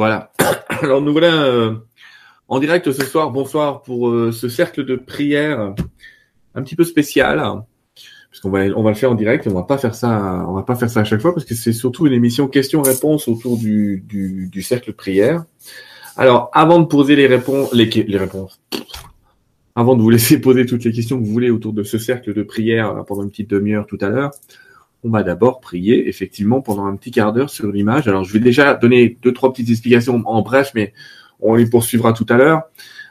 Voilà. Alors nous voilà euh, en direct ce soir. Bonsoir pour euh, ce cercle de prière un petit peu spécial, puisqu'on va on va le faire en direct. On va pas faire ça, on va pas faire ça à chaque fois parce que c'est surtout une émission questions-réponses autour du, cercle de prière. Alors avant de poser les réponses, les, les réponses, avant de vous laisser poser toutes les questions que vous voulez autour de ce cercle de prière pendant une petite demi-heure tout à l'heure, on va d'abord prier effectivement pendant un petit quart d'heure sur l'image. Alors je vais déjà donner deux trois petites explications en bref, mais on les poursuivra tout à l'heure.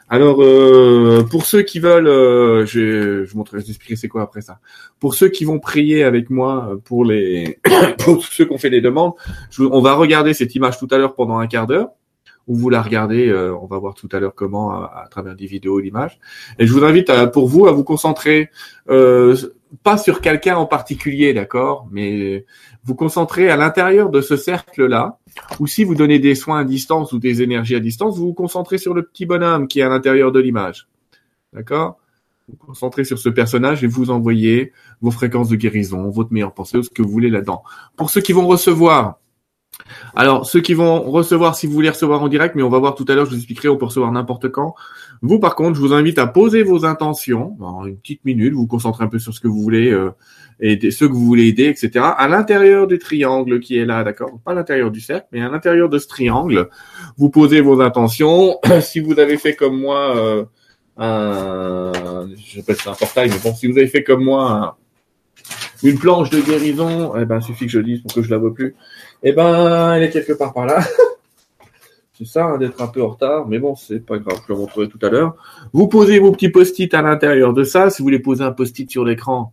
Alors euh, pour ceux qui veulent, euh, je, je montrerai, expliquer c'est quoi après ça. Pour ceux qui vont prier avec moi, pour les pour ceux qui ont fait des demandes, on va regarder cette image tout à l'heure pendant un quart d'heure ou vous la regardez, euh, on va voir tout à l'heure comment à, travers des vidéos, l'image. Et je vous invite à, pour vous à vous concentrer euh, pas sur quelqu'un en particulier, d'accord, mais vous concentrer à l'intérieur de ce cercle-là, ou si vous donnez des soins à distance ou des énergies à distance, vous vous concentrez sur le petit bonhomme qui est à l'intérieur de l'image, d'accord? Vous vous concentrez sur ce personnage et vous envoyez vos fréquences de guérison, votre meilleure pensée, ce que vous voulez là-dedans. Pour ceux qui vont recevoir, alors, ceux qui vont recevoir, si vous voulez recevoir en direct, mais on va voir tout à l'heure, je vous expliquerai, on peut recevoir n'importe quand. Vous, par contre, je vous invite à poser vos intentions, en une petite minute, vous concentrez un peu sur ce que vous voulez, euh, aider, ceux que vous voulez aider, etc. À l'intérieur du triangle qui est là, d'accord? Pas à l'intérieur du cercle, mais à l'intérieur de ce triangle, vous posez vos intentions. si vous avez fait comme moi, euh, un, sais ça un portail, mais bon, si vous avez fait comme moi une planche de guérison, eh ben, suffit que je dise pour que je la vois plus. Eh ben, elle est quelque part par là. c'est ça, hein, d'être un peu en retard, mais bon, c'est pas grave, je le montrerai tout à l'heure. Vous posez vos petits post-it à l'intérieur de ça. Si vous voulez poser un post-it sur l'écran,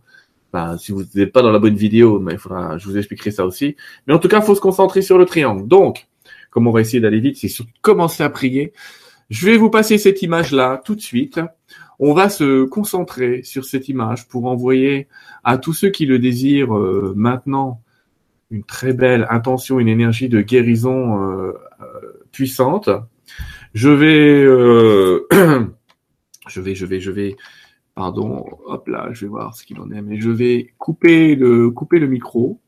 ben, si vous n'êtes pas dans la bonne vidéo, mais il faudra, je vous expliquerai ça aussi. Mais en tout cas, il faut se concentrer sur le triangle. Donc, comme on va essayer d'aller vite, c'est surtout commencer à prier. Je vais vous passer cette image-là tout de suite. On va se concentrer sur cette image pour envoyer à tous ceux qui le désirent euh, maintenant une très belle intention, une énergie de guérison euh, euh, puissante. Je vais, euh, je vais, je vais, je vais, pardon, hop là, je vais voir ce qu'il en est, mais je vais couper le, couper le micro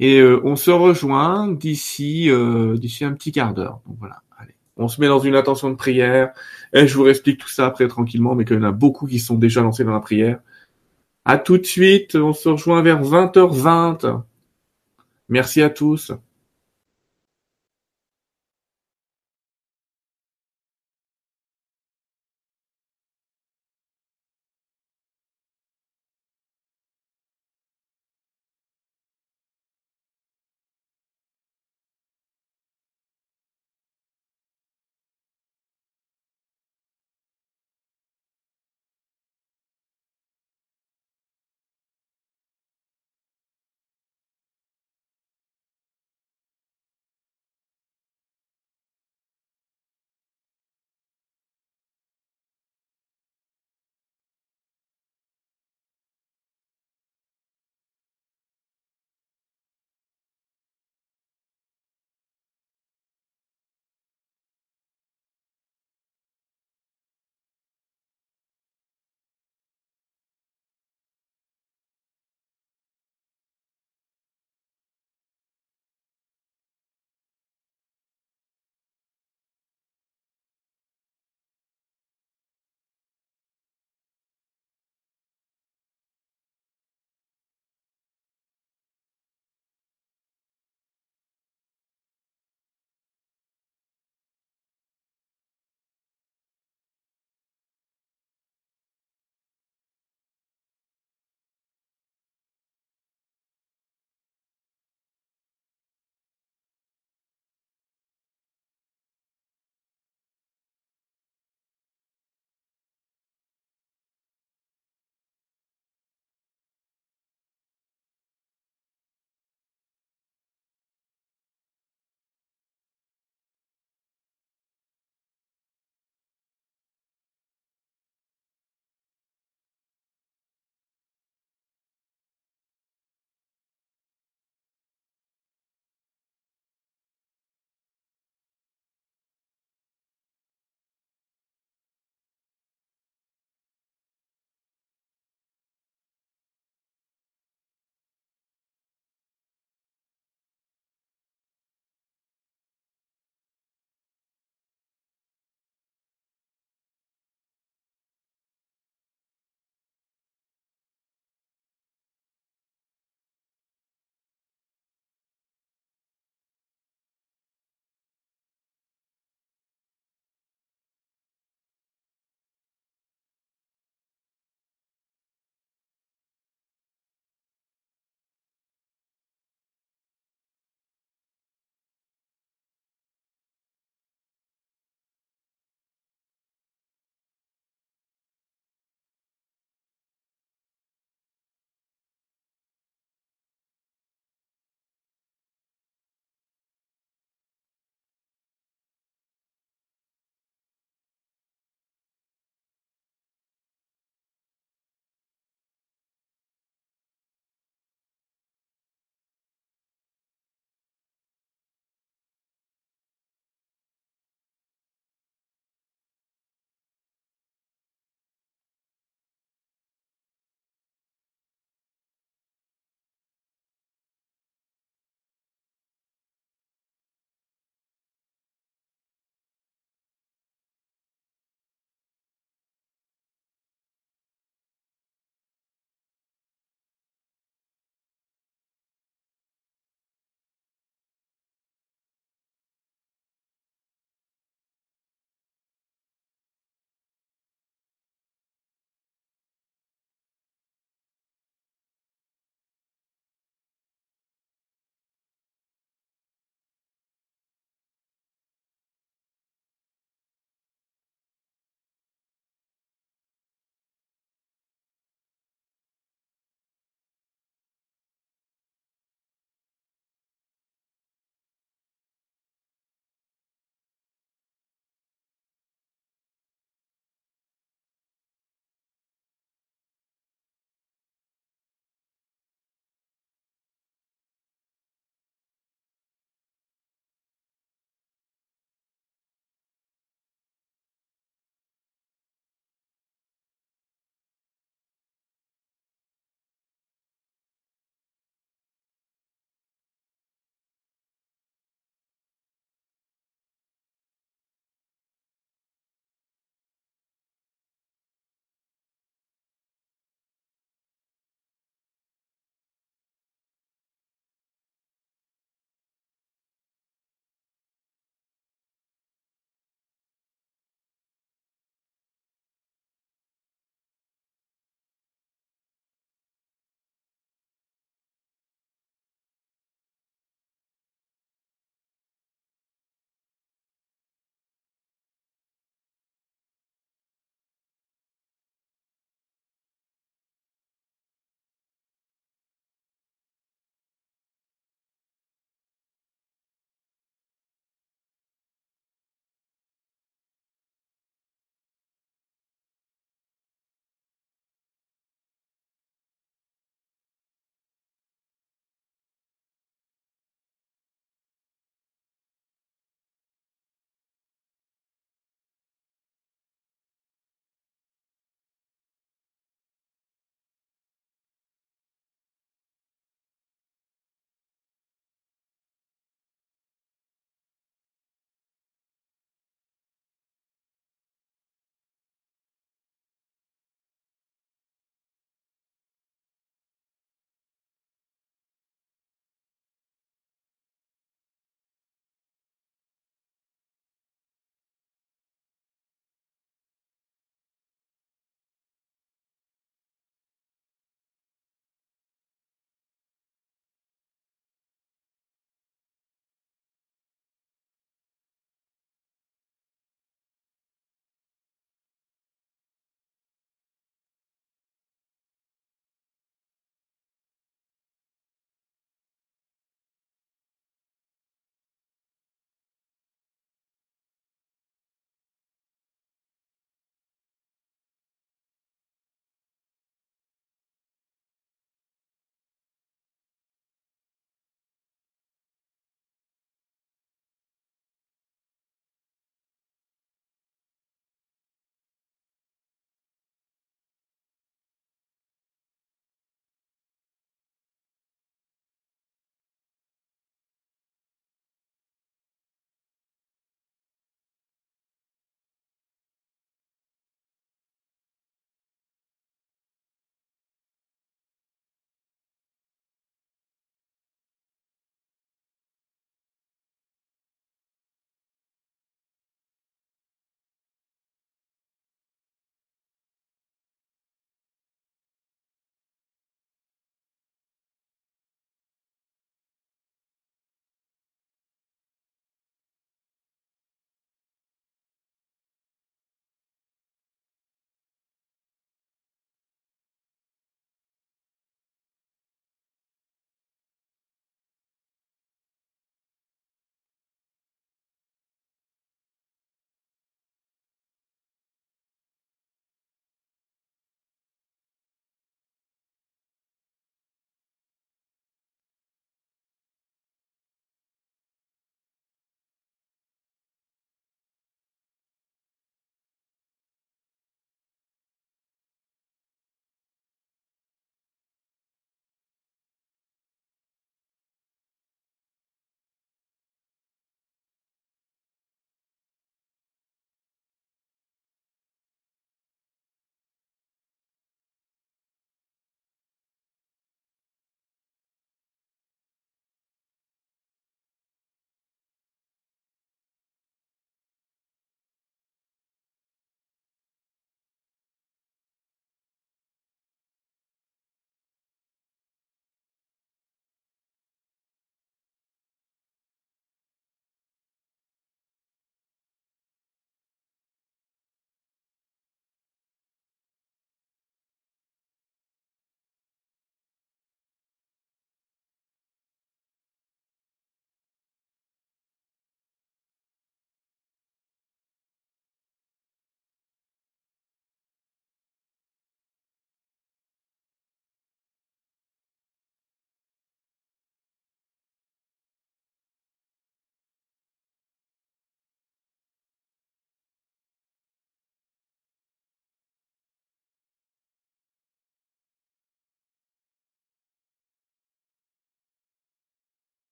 et on se rejoint d'ici, d'ici un petit quart d'heure. Donc voilà, allez, on se met dans une intention de prière et je vous explique tout ça après tranquillement, mais qu'il y en a beaucoup qui sont déjà lancés dans la prière. À tout de suite, on se rejoint vers 20h20. Merci à tous.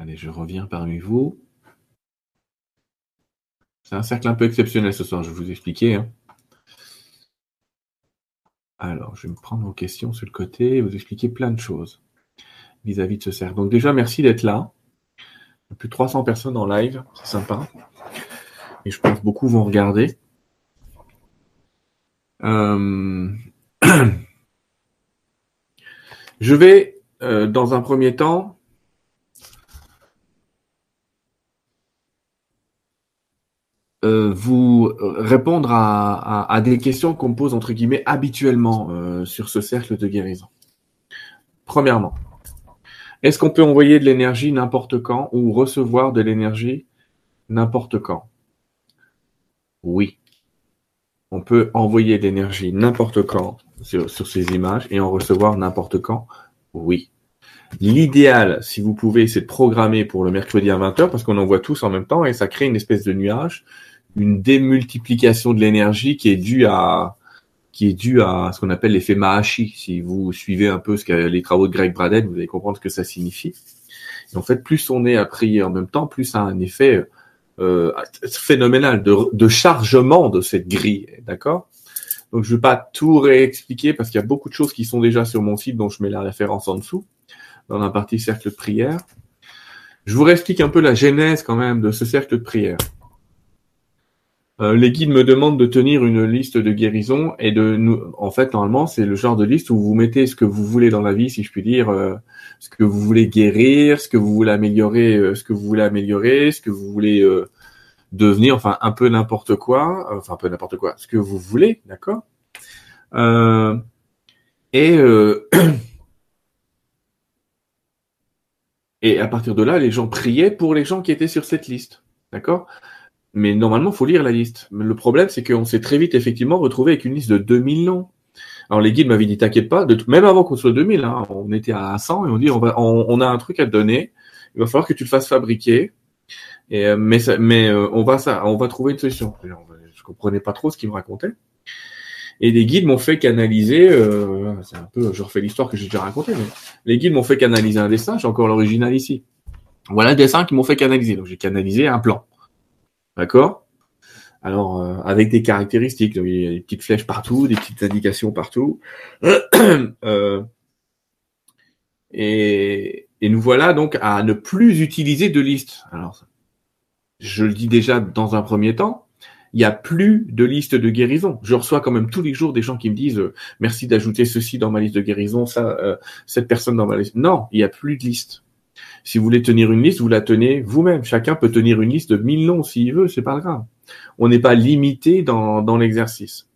Allez, je reviens parmi vous. C'est un cercle un peu exceptionnel ce soir, je vais vous expliquer. Hein. Alors, je vais me prendre vos questions sur le côté et vous expliquer plein de choses vis-à-vis de ce cercle. Donc déjà, merci d'être là. Plus de 300 personnes en live, c'est sympa. Et je pense beaucoup vont regarder. Euh, je vais, euh, dans un premier temps, Euh, vous répondre à, des questions qu'on pose entre guillemets habituellement euh, sur ce cercle de guérison. Premièrement, est-ce qu'on peut envoyer de l'énergie n'importe quand ou recevoir de l'énergie n'importe quand? Oui. On peut envoyer de l'énergie n'importe quand sur, sur ces images et en recevoir n'importe quand? Oui. L'idéal, si vous pouvez, c'est de programmer pour le mercredi à 20h parce qu'on en voit tous en même temps et ça crée une espèce de nuage une démultiplication de l'énergie qui est due à qui est due à ce qu'on appelle l'effet Mahashi. Si vous suivez un peu ce les travaux de Greg Braden, vous allez comprendre ce que ça signifie. En fait, plus on est à prier en même temps, plus ça a un effet euh, phénoménal de, de, chargement de cette grille, d'accord? Donc je ne vais pas tout réexpliquer parce qu'il y a beaucoup de choses qui sont déjà sur mon site dont je mets la référence en dessous, dans la partie cercle de prière. Je vous réexplique un peu la genèse quand même de ce cercle de prière. Euh, les guides me demandent de tenir une liste de guérison et de nous. En fait, normalement, c'est le genre de liste où vous mettez ce que vous voulez dans la vie, si je puis dire, euh, ce que vous voulez guérir, ce que vous voulez améliorer, euh, ce que vous voulez améliorer, ce que vous voulez devenir, enfin un peu n'importe quoi, enfin un peu n'importe quoi, ce que vous voulez, d'accord? et et à partir de là, les gens priaient pour les gens qui étaient sur cette liste, d'accord? Mais normalement, faut lire la liste. Le problème, c'est qu'on s'est très vite effectivement retrouvé avec une liste de 2000 noms. Alors les guides m'avaient dit t'inquiète pas, de même avant qu'on soit 2000, hein, on était à 100 et on dit on va, on, a un truc à te donner. Il va falloir que tu le fasses fabriquer. Et euh, mais mais euh, on va ça, on va trouver une solution. Je comprenais pas trop ce qu'ils me racontaient. Et les guides m'ont fait canaliser, euh, c'est un peu, je refais l'histoire que j'ai déjà racontée, mais les guides m'ont fait canaliser un dessin, j'ai encore l'original ici. Voilà un dessin qu'ils m'ont fait canaliser. Donc j'ai canalisé un plan. D'accord? Alors, euh, avec des caractéristiques, il y a des petites flèches partout, des petites indications partout. Euh, et, nous voilà donc à ne plus utiliser de liste. Alors, je le dis déjà dans un premier temps, il n'y a plus de liste de guérison. Je reçois quand même tous les jours des gens qui me disent euh, merci d'ajouter ceci dans ma liste de guérison, ça, cette personne dans ma liste. Non, il n'y a plus de liste. Si vous voulez tenir une liste, vous la tenez vous-même. Chacun peut tenir une liste de mille noms s'il veut, c'est pas grave. On n'est pas limité dans, dans l'exercice.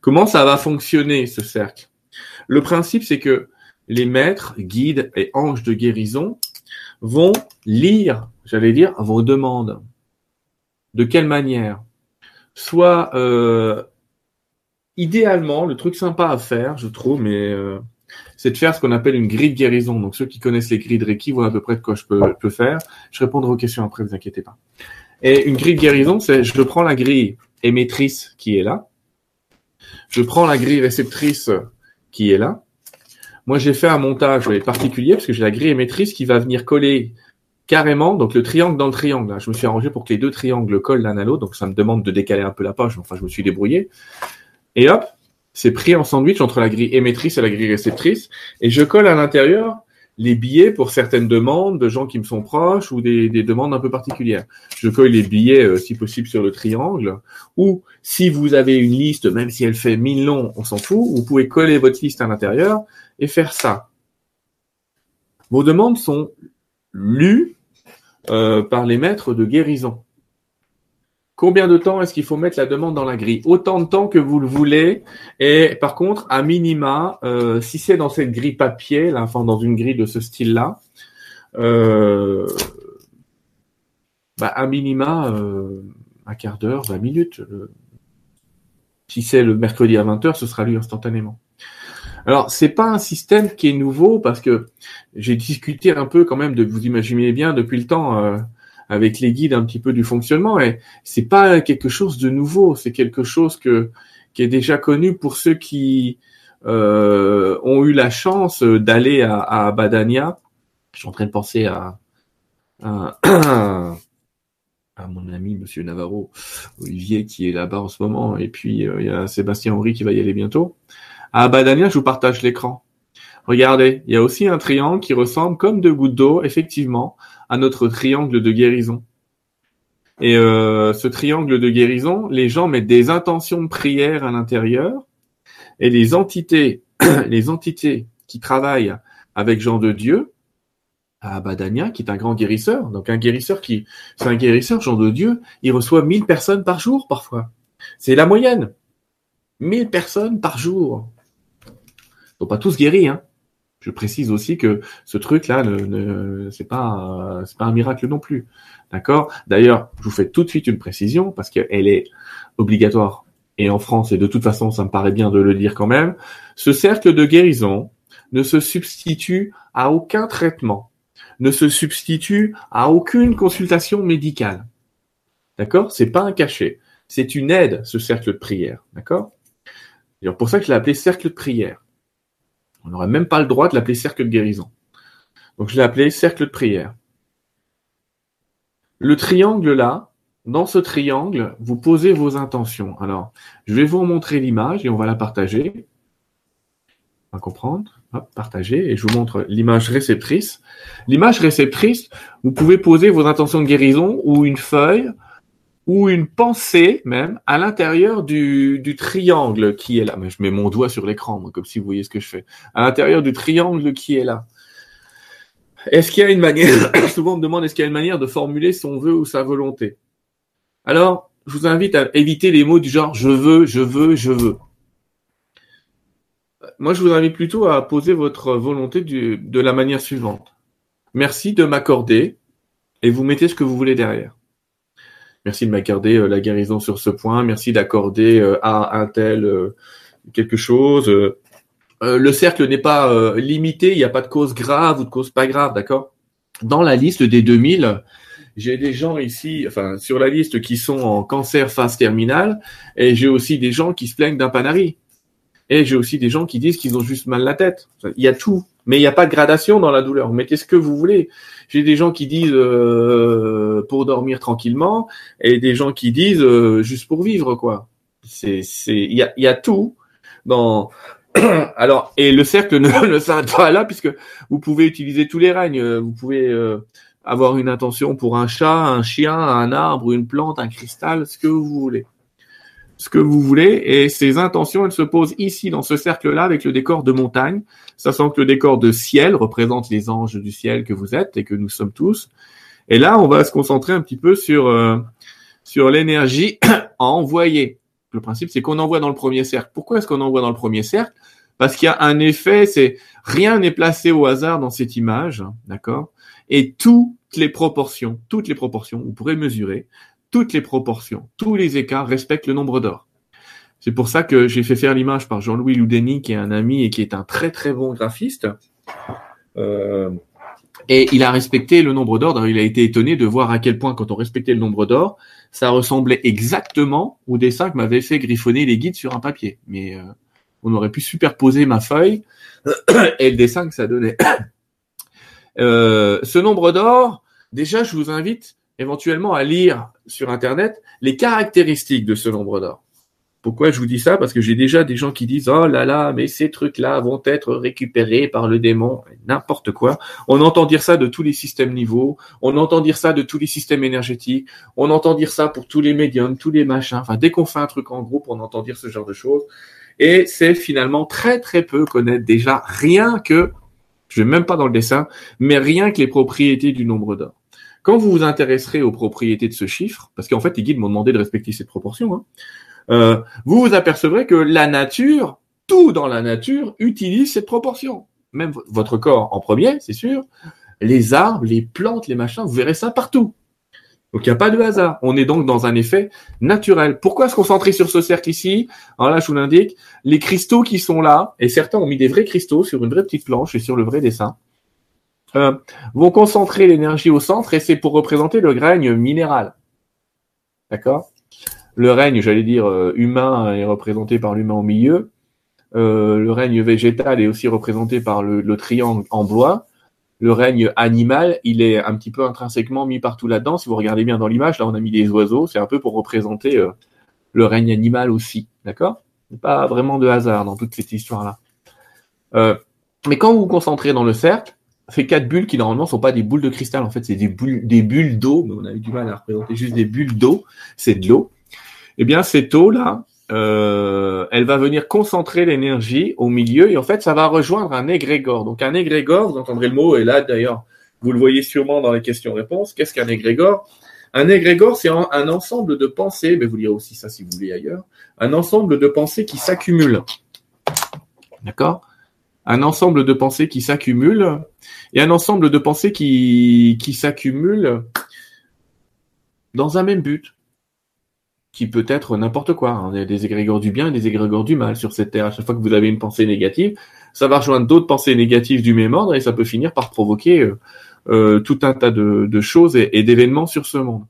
Comment ça va fonctionner ce cercle? Le principe, c'est que les maîtres, guides et anges de guérison vont lire, j'allais dire, vos demandes. De quelle manière? Soit euh, idéalement, le truc sympa à faire, je trouve, mais euh, c'est de faire ce qu'on appelle une grille de guérison. Donc ceux qui connaissent les grilles de Reiki voient à peu près de quoi je peux, faire. Je répondrai aux questions après, vous inquiétez pas. Et une grille de guérison, c'est je prends la grille émettrice qui est là, je prends la grille réceptrice qui est là. Moi, j'ai fait un montage particulier parce que j'ai la grille émettrice qui va venir coller carrément, donc le triangle dans le triangle. Je me suis arrangé pour que les deux triangles collent l'un à l'autre, donc ça me demande de décaler un peu la page, enfin je me suis débrouillé. Et hop, c'est pris en sandwich entre la grille émettrice et la grille réceptrice, et je colle à l'intérieur les billets pour certaines demandes de gens qui me sont proches ou des, demandes un peu particulières. Je colle les billets, euh, si possible, sur le triangle, ou si vous avez une liste, même si elle fait mille noms, on s'en fout, vous pouvez coller votre liste à l'intérieur et faire ça. Vos demandes sont lues euh, par les maîtres de guérison. Combien de temps est-ce qu'il faut mettre la demande dans la grille? Autant de temps que vous le voulez. Et par contre, à minima, euh, si c'est dans cette grille papier, là, enfin dans une grille de ce style-là, euh, bah, à minima, euh, un quart d'heure, 20 minutes. Si c'est le mercredi à 20h, ce sera lu instantanément. Alors, c'est pas un système qui est nouveau parce que j'ai discuté un peu quand même de, vous imaginez bien, depuis le temps, euh, avec les guides un petit peu du fonctionnement. Et c'est pas quelque chose de nouveau, c'est quelque chose que qui est déjà connu pour ceux qui euh, ont eu la chance d'aller à, à Badania. Je suis en train de penser à à, mon ami Monsieur Navarro, Olivier qui est là-bas en ce moment, et puis euh, il y a Sébastien Henry qui va y aller bientôt. À Badania, je vous partage l'écran. Regardez, il y a aussi un triangle qui ressemble comme deux gouttes d'eau, effectivement, à notre triangle de guérison. Et euh, ce triangle de guérison, les gens mettent des intentions de prière à l'intérieur, et les entités, les entités qui travaillent avec Jean de Dieu, à Badania, qui est un grand guérisseur. Donc un guérisseur qui, c'est un guérisseur, Jean de Dieu, il reçoit 1000 personnes par jour parfois. C'est la moyenne. 1000 personnes par jour. Ils pas tous guéris, hein. Je précise aussi que ce truc-là, ne, c'est pas, c'est pas un miracle non plus. D'accord? D'ailleurs, je vous fais tout de suite une précision parce qu'elle est obligatoire. Et en France, et de toute façon, ça me paraît bien de le dire quand même, ce cercle de guérison ne se substitue à aucun traitement, ne se substitue à aucune consultation médicale. D'accord? C'est pas un cachet. C'est une aide, ce cercle de prière. D'accord? C'est pour ça que je l'ai appelé cercle de prière. On n'aurait même pas le droit de l'appeler cercle de guérison. Donc je l'ai appelé cercle de prière. Le triangle là, dans ce triangle, vous posez vos intentions. Alors, je vais vous montrer l'image et on va la partager. On va comprendre. Hop, partager et je vous montre l'image réceptrice. L'image réceptrice, vous pouvez poser vos intentions de guérison ou une feuille ou une pensée même à l'intérieur du, du, triangle qui est là. Mais je mets mon doigt sur l'écran, comme si vous voyez ce que je fais. À l'intérieur du triangle qui est là. Est-ce qu'il y a une manière, souvent on me demande est-ce qu'il y a une manière de formuler son vœu ou sa volonté? Alors, je vous invite à éviter les mots du genre je veux, je veux, je veux. Moi, je vous invite plutôt à poser votre volonté du, de la manière suivante. Merci de m'accorder et vous mettez ce que vous voulez derrière. Merci de m'accorder euh, la guérison sur ce point. Merci d'accorder euh, à un tel euh, quelque chose. le cercle n'est pas limité. Il n'y a pas de cause grave ou de cause pas grave, d'accord? Dans la liste des 2000, j'ai des gens ici, enfin sur la liste qui sont en cancer phase terminale, et j'ai aussi des gens qui se plaignent d'un panari. Et j'ai aussi des gens qui disent qu'ils ont juste mal la tête. Il y a tout, mais il n'y a pas de gradation dans la douleur. Vous mettez ce que vous voulez? J'ai des gens qui disent euh, pour dormir tranquillement et des gens qui disent euh, juste pour vivre quoi. C'est c'est il y a y a tout dans alors et le cercle ne, ne s'arrête pas là puisque vous pouvez utiliser tous les règnes. Vous pouvez euh, avoir une intention pour un chat, un chien, un arbre, une plante, un cristal, ce que vous voulez ce que vous voulez. Et ces intentions, elles se posent ici, dans ce cercle-là, avec le décor de montagne, sachant que le décor de ciel représente les anges du ciel que vous êtes et que nous sommes tous. Et là, on va se concentrer un petit peu sur, euh, sur l'énergie à envoyer. Le principe, c'est qu'on envoie dans le premier cercle. Pourquoi est-ce qu'on envoie dans le premier cercle? Parce qu'il y a un effet, c'est rien n'est placé au hasard dans cette image, d'accord? Et toutes les proportions, toutes les proportions, vous pourrez mesurer, toutes les proportions, tous les écarts respectent le nombre d'or. C'est pour ça que j'ai fait faire l'image par Jean-Louis Loudeni, qui est un ami et qui est un très très bon graphiste. Euh, et il a respecté le nombre d'or. Il a été étonné de voir à quel point, quand on respectait le nombre d'or, ça ressemblait exactement au dessin que m'avait fait griffonner les guides sur un papier. Mais euh, on aurait pu superposer ma feuille et le dessin que ça donnait. Euh, ce nombre d'or, déjà, je vous invite éventuellement à lire sur Internet les caractéristiques de ce nombre d'or. Pourquoi je vous dis ça? Parce que j'ai déjà des gens qui disent oh là là, mais ces trucs-là vont être récupérés par le démon, n'importe quoi. On entend dire ça de tous les systèmes niveaux, on entend dire ça de tous les systèmes énergétiques, on entend dire ça pour tous les médiums, tous les machins. Enfin, dès qu'on fait un truc en groupe, on entend dire ce genre de choses. Et c'est finalement très très peu connaître déjà rien que, je vais même pas dans le dessin, mais rien que les propriétés du nombre d'or. Quand vous vous intéresserez aux propriétés de ce chiffre, parce qu'en fait, les guides m'ont demandé de respecter cette proportion, hein, euh, vous vous apercevrez que la nature, tout dans la nature, utilise cette proportion. Même votre corps en premier, c'est sûr. Les arbres, les plantes, les machins, vous verrez ça partout. Donc il n'y a pas de hasard. On est donc dans un effet naturel. Pourquoi se concentrer sur ce cercle ici? Alors là, je vous l'indique, les cristaux qui sont là, et certains ont mis des vrais cristaux sur une vraie petite planche et sur le vrai dessin. Euh, vont concentrer l'énergie au centre et c'est pour représenter le règne minéral. D'accord? Le règne, j'allais dire, euh, humain est représenté par l'humain au milieu. Euh, le règne végétal est aussi représenté par le, triangle en bois. le règne animal, il est un petit peu intrinsèquement mis partout là-dedans. Si vous regardez bien dans l'image, là, on a mis des oiseaux. C'est un peu pour représenter euh, le règne animal aussi. D'accord? Pas vraiment de hasard dans toute cette histoire-là. Euh, mais quand vous vous concentrez dans le cercle, ces quatre bulles qui normalement sont pas des boules de cristal, en fait, c'est des bulles, des bulles d'eau. Mais on a eu du mal à représenter juste des bulles d'eau. C'est de l'eau. Eh bien, cette eau-là, euh, elle va venir concentrer l'énergie au milieu et en fait, ça va rejoindre un égrégore. Donc, un égrégore, vous entendrez le mot, et là, d'ailleurs, vous le voyez sûrement dans les questions-réponses. Qu'est-ce qu'un égrégore? Un égrégore, c'est un, ensemble de pensées, mais vous lirez aussi ça si vous voulez ailleurs, un ensemble de pensées qui s'accumulent. D'accord? Un ensemble de pensées qui s'accumulent et un ensemble de pensées qui, qui s'accumulent dans un même but qui peut être n'importe quoi. Hein. Il y a des égrégores du bien et des égrégores du mal sur cette terre. À chaque fois que vous avez une pensée négative, ça va rejoindre d'autres pensées négatives du même ordre et ça peut finir par provoquer euh, euh, tout un tas de, choses et, d'événements sur ce monde.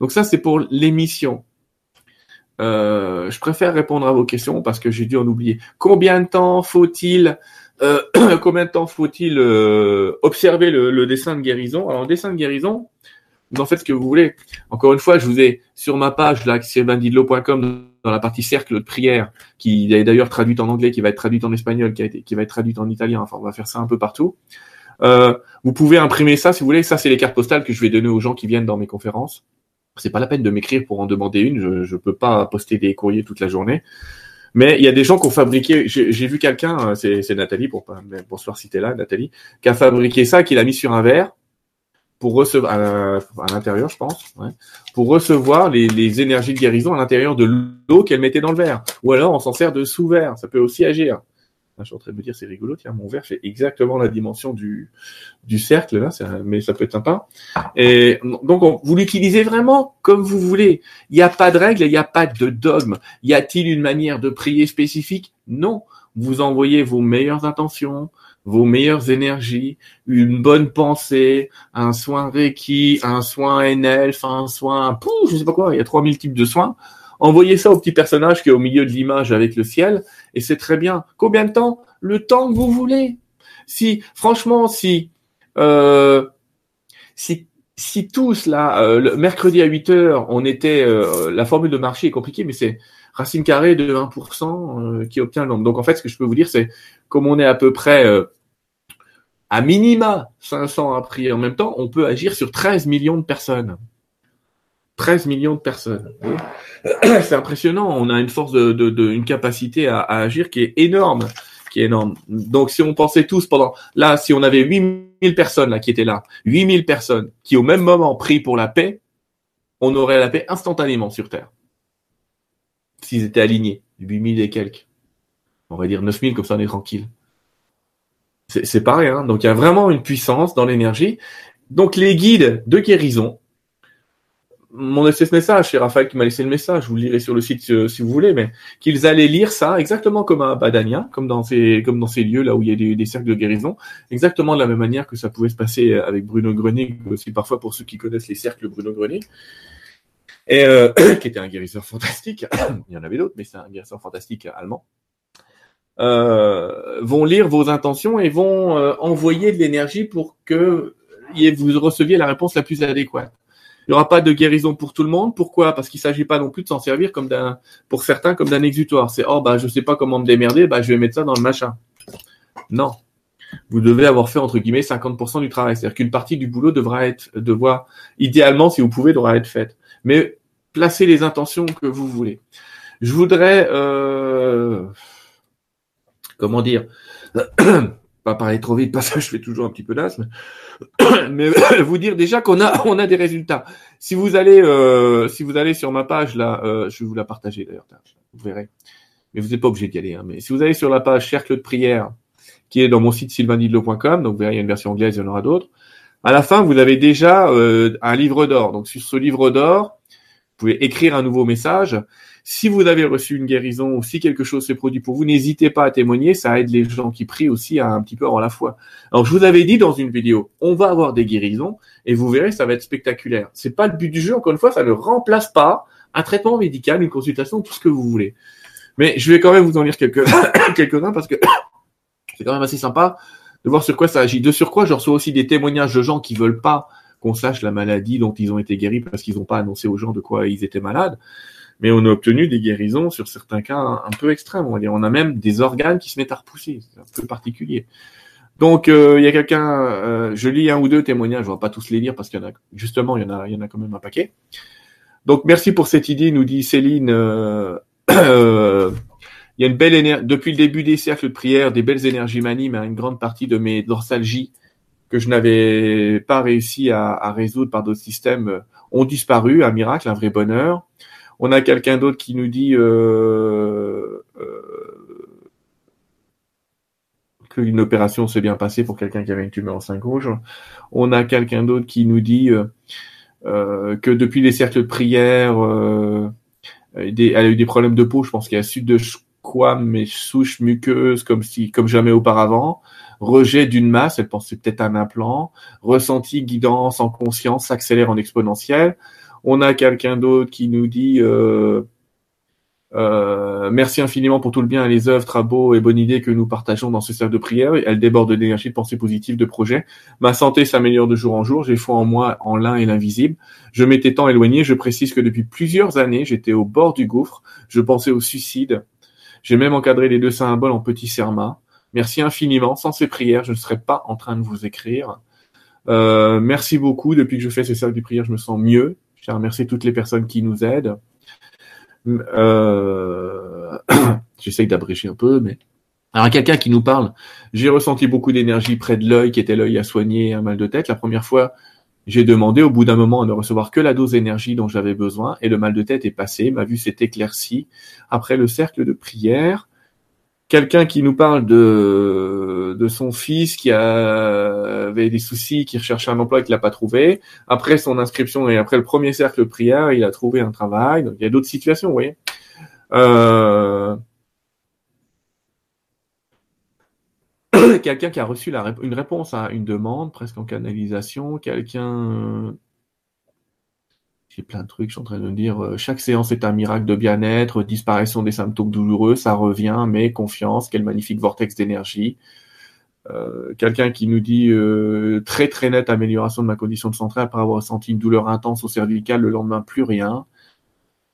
Donc ça, c'est pour l'émission. Euh, je préfère répondre à vos questions parce que j'ai dû en oublier. Combien de temps faut-il combien de temps faut-il observer le, le, dessin de guérison? Alors, le dessin de guérison, vous en faites ce que vous voulez. Encore une fois, je vous ai sur ma page là, sylvaindidlo.com dans la partie cercle de prière, qui est d'ailleurs traduite en anglais, qui va être traduite en espagnol, qui, a été, qui va être traduite en italien. Enfin, on va faire ça un peu partout. Euh, vous pouvez imprimer ça si vous voulez. Ça, c'est les cartes postales que je vais donner aux gens qui viennent dans mes conférences. C'est pas la peine de m'écrire pour en demander une. Je, je peux pas poster des courriers toute la journée. Mais il y a des gens qui ont fabriqué. J'ai vu quelqu'un, euh, c'est Nathalie pour pas bonsoir si t'es là, Nathalie, qui a fabriqué ça, qui l'a mis sur un verre pour recevoir à, l'intérieur, je pense, ouais, pour recevoir les, les, énergies de guérison à l'intérieur de l'eau qu'elle mettait dans le verre. Ou alors on s'en sert de sous-verre, ça peut aussi agir. Je suis en train de me dire c'est rigolo, tiens mon verre fait exactement la dimension du du cercle là, mais ça peut être sympa. Et donc vous l'utilisez vraiment comme vous voulez. Il n'y a pas de règle, il n'y a pas de dogme. Y a-t-il une manière de prier spécifique? Non. Vous envoyez vos meilleures intentions, vos meilleures énergies, une bonne pensée, un soin Reiki, un soin NL, un soin, pouf, je sais pas quoi, il y a 3000 types de soins. Envoyez ça au petit personnage qui est au milieu de l'image avec le ciel, et c'est très bien. Combien de temps? Le temps que vous voulez. Si, franchement, si, euh, si, si tous là, euh, le mercredi à 8 heures, on était, euh, la formule de marché est compliquée, mais c'est racine carrée de 1% qui obtient le nombre. Donc en fait, ce que je peux vous dire, c'est comme on est à peu près à minima 500 à prier en même temps, on peut agir sur 13 millions de personnes. 13 millions de personnes. C'est impressionnant. On a une force de, de, une capacité à, agir qui est énorme, qui est énorme. Donc, si on pensait tous pendant, là, si on avait 8000 personnes là qui étaient là, 8000 personnes qui au même moment prient pour la paix, on aurait la paix instantanément sur Terre. S'ils étaient alignés, 8000 et quelques. On va dire 9000 comme ça on est tranquille. C'est pareil. Hein. Donc il y a vraiment une puissance dans l'énergie. Donc les guides de guérison, m'ont laissé ce message, c'est Raphaël qui m'a laissé le message, vous le lirez sur le site euh, si vous voulez, mais qu'ils allaient lire ça exactement comme à Badania, comme dans ces comme dans ces lieux là où il y a des, cercles de guérison, exactement de la même manière que ça pouvait se passer avec Bruno Grenier, aussi parfois pour ceux qui connaissent les cercles Bruno Grenier, et euh, qui était un guérisseur fantastique. il y en avait d'autres, mais c'est un guérisseur fantastique allemand. Euh, vont lire vos intentions et vont euh, envoyer de l'énergie pour que vous receviez la réponse la plus adéquate. Il n'y aura pas de guérison pour tout le monde. Pourquoi? Parce qu'il ne s'agit pas non plus de s'en servir comme d'un, pour certains, comme d'un exutoire. C'est oh bah je sais pas comment me démerder, bah je vais mettre ça dans le machin. Non, vous devez avoir fait entre guillemets 50% du travail. C'est-à-dire qu'une partie du boulot devra être, devoir, idéalement, si vous pouvez, devra être faite. Mais placez les intentions que vous voulez. Je voudrais euh, comment dire, pas parler trop vite parce que je fais toujours un petit peu d'asthme, mais vous dire déjà qu'on a on a des résultats. Si vous allez euh, si vous allez sur ma page là, euh, je vais vous la partager d'ailleurs, vous verrez. Mais vous n'êtes pas obligé d'y aller. Hein. Mais si vous allez sur la page cercle de prière qui est dans mon site sylvainidlo.com, donc vous verrez il y a une version anglaise, il y en aura d'autres. À la fin, vous avez déjà euh, un livre d'or. Donc sur ce livre d'or, pouvez écrire un nouveau message si vous avez reçu une guérison ou si quelque chose s'est produit pour vous, n'hésitez pas à témoigner. Ça aide les gens qui prient aussi à un petit peu avoir la foi. Alors, je vous avais dit dans une vidéo, on va avoir des guérisons et vous verrez, ça va être spectaculaire. C'est pas le but du jeu. Encore une fois, ça ne remplace pas un traitement médical, une consultation, tout ce que vous voulez. Mais je vais quand même vous en lire quelques quelques-uns parce que c'est quand même assez sympa de voir sur quoi ça agit. De sur quoi je reçois aussi des témoignages de gens qui veulent pas qu'on sache la maladie dont ils ont été guéris parce qu'ils n'ont pas annoncé aux gens de quoi ils étaient malades. Mais on a obtenu des guérisons sur certains cas un peu extrêmes. On on a même des organes qui se mettent à repousser. C'est un peu particulier. Donc euh, il y a quelqu'un, euh, je lis un ou deux témoignages, je vais pas tous les lire parce qu'il y en a justement il y en a il quand même un paquet. Donc merci pour cette idée, nous dit Céline. Euh, il y a une belle énergie depuis le début des cercles de prière, des belles énergies m'animent à une grande partie de mes dorsalgies que je n'avais pas réussi à, résoudre par d'autres systèmes ont disparu, un miracle, un vrai bonheur. On a quelqu'un d'autre qui nous dit euh, qu'une opération s'est bien passée pour quelqu'un qui avait une tumeur en sein gauche. On a quelqu'un d'autre qui nous dit euh, euh, que depuis les cercles de prière, euh, elle a eu des problèmes de peau. Je pense qu'il y a suite de squam mais souches muqueuses comme si, comme jamais auparavant. Rejet d'une masse, elle pensait peut-être un implant. Ressenti, guidance en conscience s'accélère en exponentiel. On a quelqu'un d'autre qui nous dit euh, euh, merci infiniment pour tout le bien et les œuvres, travaux et bonnes idées que nous partageons dans ce cercle de prière. Elle déborde d'énergie, de pensée positive, de projets. Ma santé s'améliore de jour en jour. J'ai foi en moi, en l'un et l'invisible. Je m'étais tant éloigné. Je précise que depuis plusieurs années, j'étais au bord du gouffre. Je pensais au suicide. J'ai même encadré les deux symboles en petits serments. Merci infiniment. Sans ces prières, je ne serais pas en train de vous écrire. Euh, merci beaucoup. Depuis que je fais ce cercle de prière, je me sens mieux. Je remercie toutes les personnes qui nous aident. Euh... J'essaye d'abréger un peu, mais alors quelqu'un qui nous parle, j'ai ressenti beaucoup d'énergie près de l'œil, qui était l'œil à soigner un mal de tête. La première fois, j'ai demandé au bout d'un moment à ne recevoir que la dose d'énergie dont j'avais besoin, et le mal de tête est passé, ma vue s'est éclaircie. Après le cercle de prière, quelqu'un qui nous parle de, de son fils qui avait des soucis, qui recherchait un emploi et qui l'a pas trouvé. Après son inscription et après le premier cercle prière, il a trouvé un travail. Il y a d'autres situations, vous voyez. Euh... quelqu'un qui a reçu une réponse à une demande, presque en canalisation, quelqu'un j'ai plein de trucs, je suis en train de dire, euh, chaque séance est un miracle de bien-être, disparition des symptômes douloureux, ça revient, mais confiance, quel magnifique vortex d'énergie. Euh, quelqu'un qui nous dit euh, très très nette amélioration de ma condition de santé après avoir ressenti une douleur intense au cervical, le lendemain plus rien.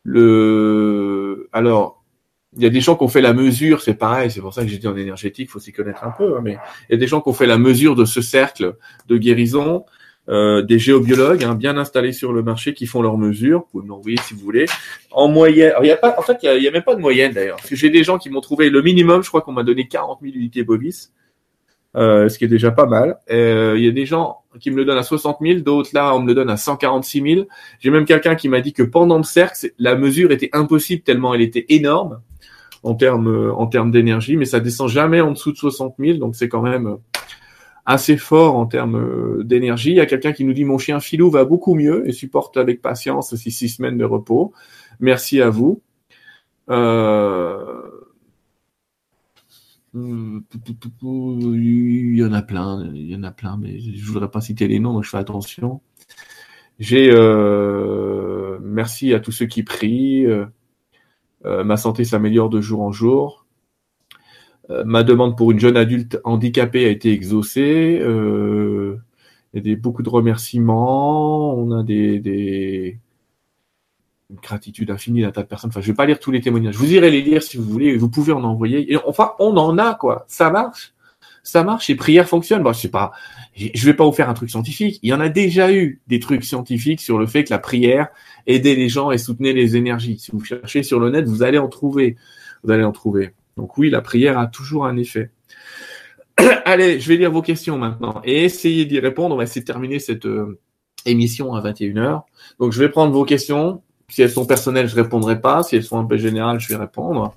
Le alors il y a des gens qui ont fait la mesure, c'est pareil, c'est pour ça que j'ai dit en énergétique, faut s'y connaître un peu, hein, mais il y a des gens qui ont fait la mesure de ce cercle de guérison euh, des géobiologues hein, bien installés sur le marché qui font leurs mesures. Vous pouvez m'envoyer si vous voulez. En moyenne, il y a pas, en fait, il y a, même pas de moyenne d'ailleurs. J'ai des gens qui m'ont trouvé le minimum. Je crois qu'on m'a donné 40 000 unités Bovis, euh, ce qui est déjà pas mal. Euh, il y a des gens qui me le donnent à 60 000, d'autres là, on me le donne à 146 000. J'ai même quelqu'un qui m'a dit que pendant le cercle, la mesure était impossible tellement elle était énorme en termes en termes d'énergie, mais ça descend jamais en dessous de 60 000, donc c'est quand même assez fort en termes euh, d'énergie. Il y a quelqu'un qui nous dit mon chien Filou va beaucoup mieux et supporte avec patience ces six semaines de repos. Merci à vous. Euh... Il y en a plein, il y en a plein, mais je voudrais pas citer les noms, donc je fais attention. J'ai euh... merci à tous ceux qui prient. Euh, ma santé s'améliore de jour en jour. Euh, ma demande pour une jeune adulte handicapée a été exaucée. Euh, il y a des, beaucoup de remerciements. On a des, des une gratitude infinie d'un tas de personnes. Enfin, je vais pas lire tous les témoignages. Vous irez les lire si vous voulez. Vous pouvez en envoyer. Enfin, on en a quoi. Ça marche. Ça marche. Et prière fonctionne. Bon, je sais pas. Je vais pas vous faire un truc scientifique. Il y en a déjà eu des trucs scientifiques sur le fait que la prière aidait les gens et soutenait les énergies. Si vous cherchez sur le net, vous allez en trouver. Vous allez en trouver. Donc oui, la prière a toujours un effet. Allez, je vais lire vos questions maintenant et essayer d'y répondre. On va essayer de terminer cette euh, émission à 21h. Donc je vais prendre vos questions. Si elles sont personnelles, je répondrai pas. Si elles sont un peu générales, je vais répondre.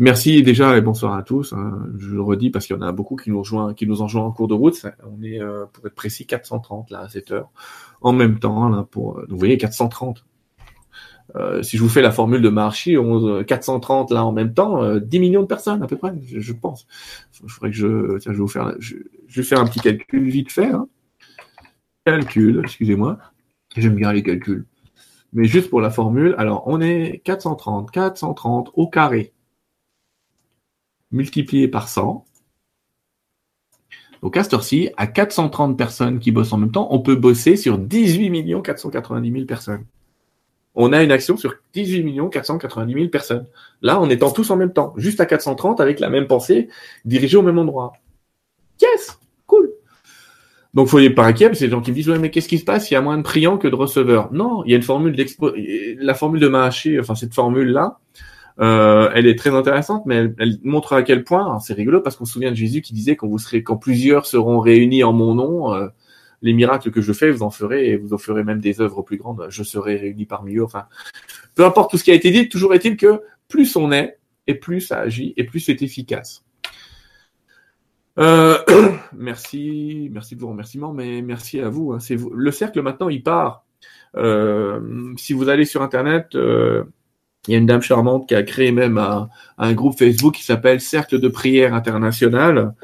Merci déjà et bonsoir à tous. Hein. Je le redis parce qu'il y en a beaucoup qui nous rejoignent, qui nous en cours de route. On est, euh, pour être précis, 430 là à cette heure. En même temps, là, pour, euh, vous voyez, 430. Euh, si je vous fais la formule de Marchi, 430 là en même temps, 10 euh, millions de personnes à peu près, je, pense. Je tiens, vais faire un petit calcul vite fait. Hein. Calcul, excusez-moi, j'aime bien les calculs. Mais juste pour la formule, alors on est 430, 430 au carré multiplié par 100. Donc à cette heure-ci, à 430 personnes qui bossent en même temps, on peut bosser sur 18 490 000 personnes. On a une action sur 18 490 000 personnes. Là, en étant tous en même temps, juste à 430 avec la même pensée, dirigée au même endroit. Yes, cool. Donc, faut pas inquiet, c'est des gens qui me disent, ouais, mais qu'est-ce qui se passe? Il y a moins de priants que de receveurs. Non, il y a une formule d'expo, la formule de Mahaché, enfin, cette formule-là, euh, elle est très intéressante, mais elle, montre à quel point, c'est rigolo parce qu'on se souvient de Jésus qui disait quand vous serez, quand plusieurs seront réunis en mon nom, euh, les miracles que je fais, vous en ferez et vous en ferez même des œuvres plus grandes. Je serai réuni parmi eux. Enfin, peu importe tout ce qui a été dit, toujours est-il que plus on est et plus ça agit et plus c'est efficace. Euh, merci, merci de vos remerciements, mais merci à vous. Hein. Le cercle maintenant, il part. Euh, si vous allez sur Internet, euh, il y a une dame charmante qui a créé même un, un groupe Facebook qui s'appelle Cercle de prière international.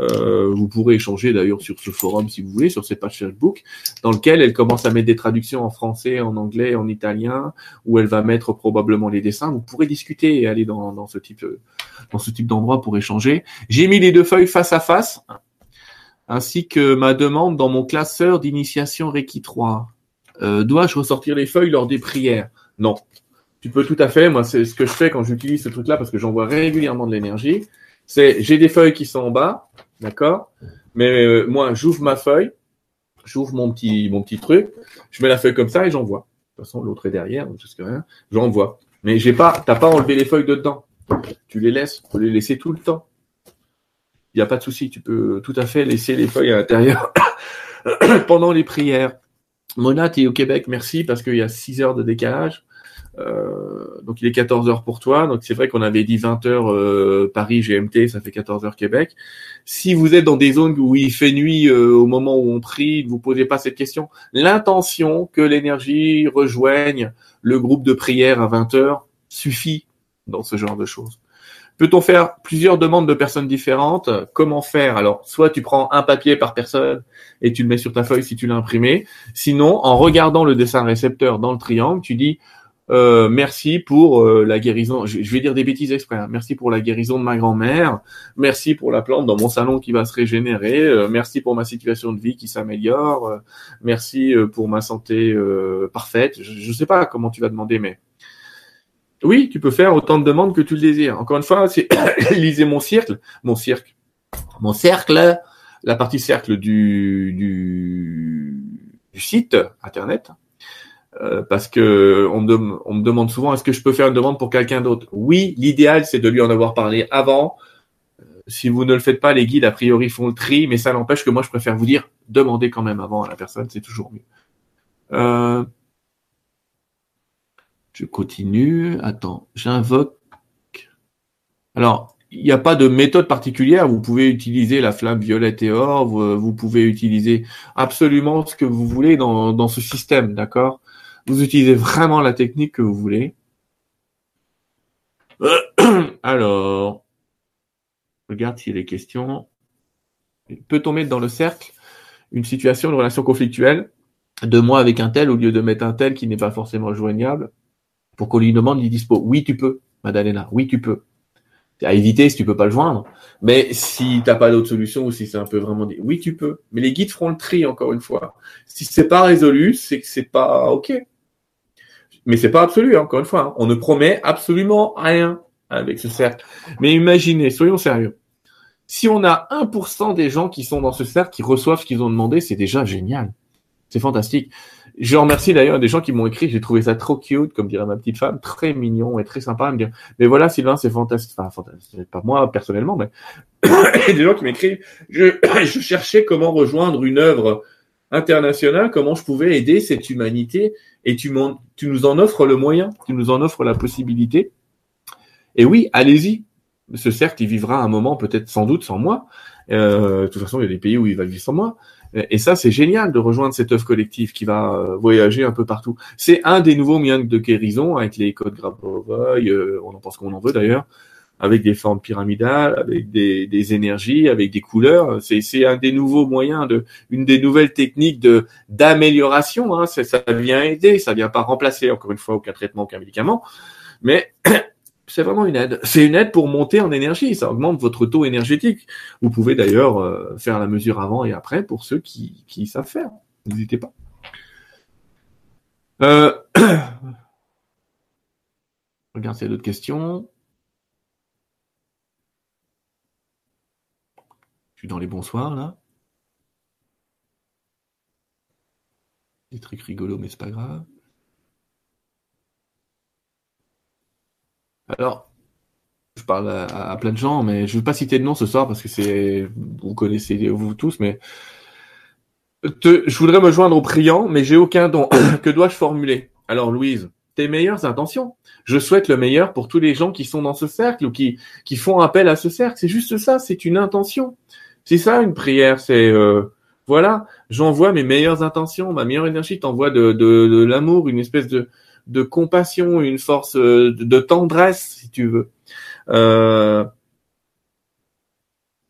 Euh, vous pourrez échanger d'ailleurs sur ce forum si vous voulez, sur cette page Facebook, dans lequel elle commence à mettre des traductions en français, en anglais, en italien, où elle va mettre probablement les dessins. Vous pourrez discuter et aller dans, dans ce type dans ce type d'endroit pour échanger. J'ai mis les deux feuilles face à face, ainsi que ma demande dans mon classeur d'initiation Reiki 3. Euh, Dois-je ressortir les feuilles lors des prières? Non. Tu peux tout à fait. Moi, c'est ce que je fais quand j'utilise ce truc-là parce que j'envoie régulièrement de l'énergie c'est j'ai des feuilles qui sont en bas, d'accord? Mais euh, moi, j'ouvre ma feuille, j'ouvre mon petit mon petit truc, je mets la feuille comme ça et j'envoie. De toute façon, l'autre est derrière, donc rien, j'envoie. Mais j'ai pas, t'as pas enlevé les feuilles dedans. Tu les laisses, faut les laisser tout le temps. Il n'y a pas de souci, tu peux tout à fait laisser les feuilles à l'intérieur pendant les prières. Mona, tu es au Québec, merci, parce qu'il y a 6 heures de décalage. Euh, donc il est 14 heures pour toi. Donc c'est vrai qu'on avait dit 20 heures euh, Paris GMT, ça fait 14 heures Québec. Si vous êtes dans des zones où il fait nuit euh, au moment où on prie, ne vous posez pas cette question. L'intention que l'énergie rejoigne le groupe de prière à 20 heures suffit dans ce genre de choses. Peut-on faire plusieurs demandes de personnes différentes? Comment faire? Alors, soit tu prends un papier par personne et tu le mets sur ta feuille si tu l'as imprimé. Sinon, en regardant le dessin récepteur dans le triangle, tu dis euh, merci pour euh, la guérison. Je, vais dire des bêtises exprès. Hein. Merci pour la guérison de ma grand-mère. Merci pour la plante dans mon salon qui va se régénérer. Euh, merci pour ma situation de vie qui s'améliore. merci pour ma santé parfaite. Je ne sais pas comment tu vas demander, mais oui, tu peux faire autant de demandes que tu le désires. Encore une fois, c'est lisez mon cercle, mon cercle, mon cercle, la partie cercle du, du, du site internet euh, parce que on me, on me demande souvent est-ce que je peux faire une demande pour quelqu'un d'autre? Oui, l'idéal c'est de lui en avoir parlé avant. Euh, si vous ne le faites pas, les guides a priori font le tri, mais ça n'empêche que moi je préfère vous dire demandez quand même avant à la personne, c'est toujours mieux. Euh, je continue. Attends, j'invoque. Alors, il n'y a pas de méthode particulière. Vous pouvez utiliser la flamme violette et or. Vous, pouvez utiliser absolument ce que vous voulez dans, dans ce système, d'accord? Vous utilisez vraiment la technique que vous voulez. Alors, regarde s'il y a des questions. Peut-on mettre dans le cercle une situation, une relation conflictuelle de moi avec un tel au lieu de mettre un tel qui n'est pas forcément joignable pour qu'on lui demande les dispo Oui, tu peux, Madalena. Oui, tu peux. À éviter si tu peux pas le joindre. Mais si t'as pas d'autre solution ou si c'est un peu vraiment dit, oui, tu peux. Mais les guides feront le tri encore une fois. Si c'est pas résolu, c'est que c'est pas ok mais c'est pas absolu, hein, encore une fois. Hein. On ne promet absolument rien avec ce cercle. Mais imaginez, soyons sérieux. Si on a 1% des gens qui sont dans ce cercle qui reçoivent ce qu'ils ont demandé, c'est déjà génial. C'est fantastique. Je remercie d'ailleurs des gens qui m'ont écrit, j'ai trouvé ça trop cute, comme dirait ma petite femme, très mignon et très sympa à me dire, mais voilà Sylvain, c'est fantastique. Enfin, fantastique, pas moi personnellement, mais des gens qui m'écrivent, je, je cherchais comment rejoindre une œuvre international, comment je pouvais aider cette humanité et tu, tu nous en offres le moyen, tu nous en offres la possibilité. Et oui, allez-y. Ce cercle, il vivra un moment, peut-être sans doute sans moi. Euh, de toute façon, il y a des pays où il va vivre sans moi. Et ça, c'est génial de rejoindre cette œuvre collective qui va euh, voyager un peu partout. C'est un des nouveaux moyens de guérison avec les codes Grabovoi, euh, on en pense qu'on en veut d'ailleurs, avec des formes pyramidales, avec des, des énergies, avec des couleurs. C'est un des nouveaux moyens de, une des nouvelles techniques de d'amélioration. Hein. Ça vient aider, ça vient pas remplacer encore une fois aucun traitement, aucun médicament, mais c'est vraiment une aide. C'est une aide pour monter en énergie. Ça augmente votre taux énergétique. Vous pouvez d'ailleurs euh, faire la mesure avant et après pour ceux qui, qui savent faire. N'hésitez pas. Euh... Regarde s'il y a d'autres questions. Suis dans les bonsoirs là. Des trucs rigolos, mais c'est pas grave. Alors, je parle à, plein de gens, mais je ne veux pas citer de nom ce soir parce que c'est, vous connaissez vous tous, mais je voudrais me joindre aux priants, mais j'ai aucun don. que dois-je formuler? Alors, Louise, tes meilleures intentions. Je souhaite le meilleur pour tous les gens qui sont dans ce cercle ou qui, qui font appel à ce cercle. C'est juste ça, c'est une intention. C'est ça une prière, c'est euh, voilà, j'envoie mes meilleures intentions, ma meilleure énergie, t'envoie de, de, de l'amour, une espèce de, compassion, une force euh, de, tendresse, si tu veux. Euh,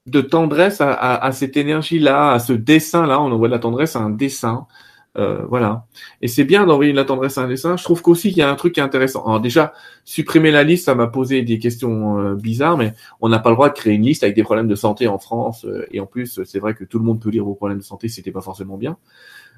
de tendresse à, à, cette énergie-là, à ce dessin-là. On envoie de la tendresse à un dessin. Euh, voilà. Et c'est bien d'envoyer de la tendresse à un dessin. Je trouve qu'aussi il y a un truc qui est intéressant. Alors déjà, supprimer la liste, ça m'a posé des questions bizarres, mais on n'a pas le droit de créer une liste avec des problèmes de santé en France. et en plus, c'est vrai que tout le monde peut lire vos problèmes de santé, c'était pas forcément bien.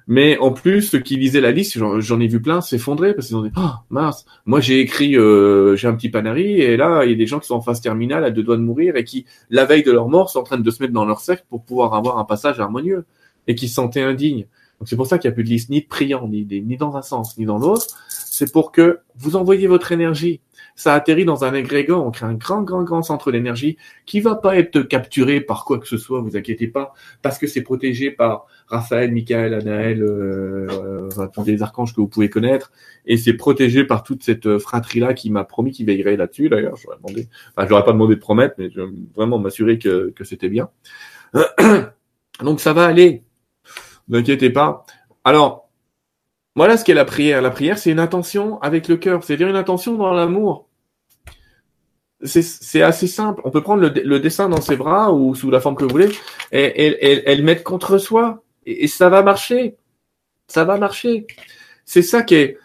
Mais en plus, ceux qui lisaient la liste, j'en ai vu plein s'effondrer parce qu'ils ont dit oh, mince, moi j'ai écrit, euh, j'ai un petit panari et là il y a des gens qui sont en phase terminale à deux doigts de mourir et qui la veille de leur mort sont en train de se mettre dans leur cercle pour pouvoir avoir un passage harmonieux et qui se sentaient indignes. Donc c'est pour ça qu'il n'y a plus de liste ni de priants, ni, ni dans un sens, ni dans l'autre. C'est pour que vous envoyez votre énergie ça atterrit dans un égrégore, on crée un grand, grand, grand centre d'énergie qui va pas être capturé par quoi que ce soit, vous inquiétez pas, parce que c'est protégé par Raphaël, Michael, Anaël, euh, euh, des archanges que vous pouvez connaître, et c'est protégé par toute cette euh, fratrie-là qui m'a promis qu'il veillerait là-dessus, d'ailleurs, j'aurais demandé, enfin, j'aurais pas demandé de promettre, mais je vais vraiment m'assurer que, que c'était bien. Donc ça va aller, ne inquiétez pas. Alors, voilà ce qu'est la prière. La prière, c'est une intention avec le cœur, c'est-à-dire une intention dans l'amour. C'est assez simple. On peut prendre le, dessin dans ses bras ou sous la forme que vous voulez et, et, le mettre contre soi. et ça va marcher. Ça va marcher. C'est ça qui est,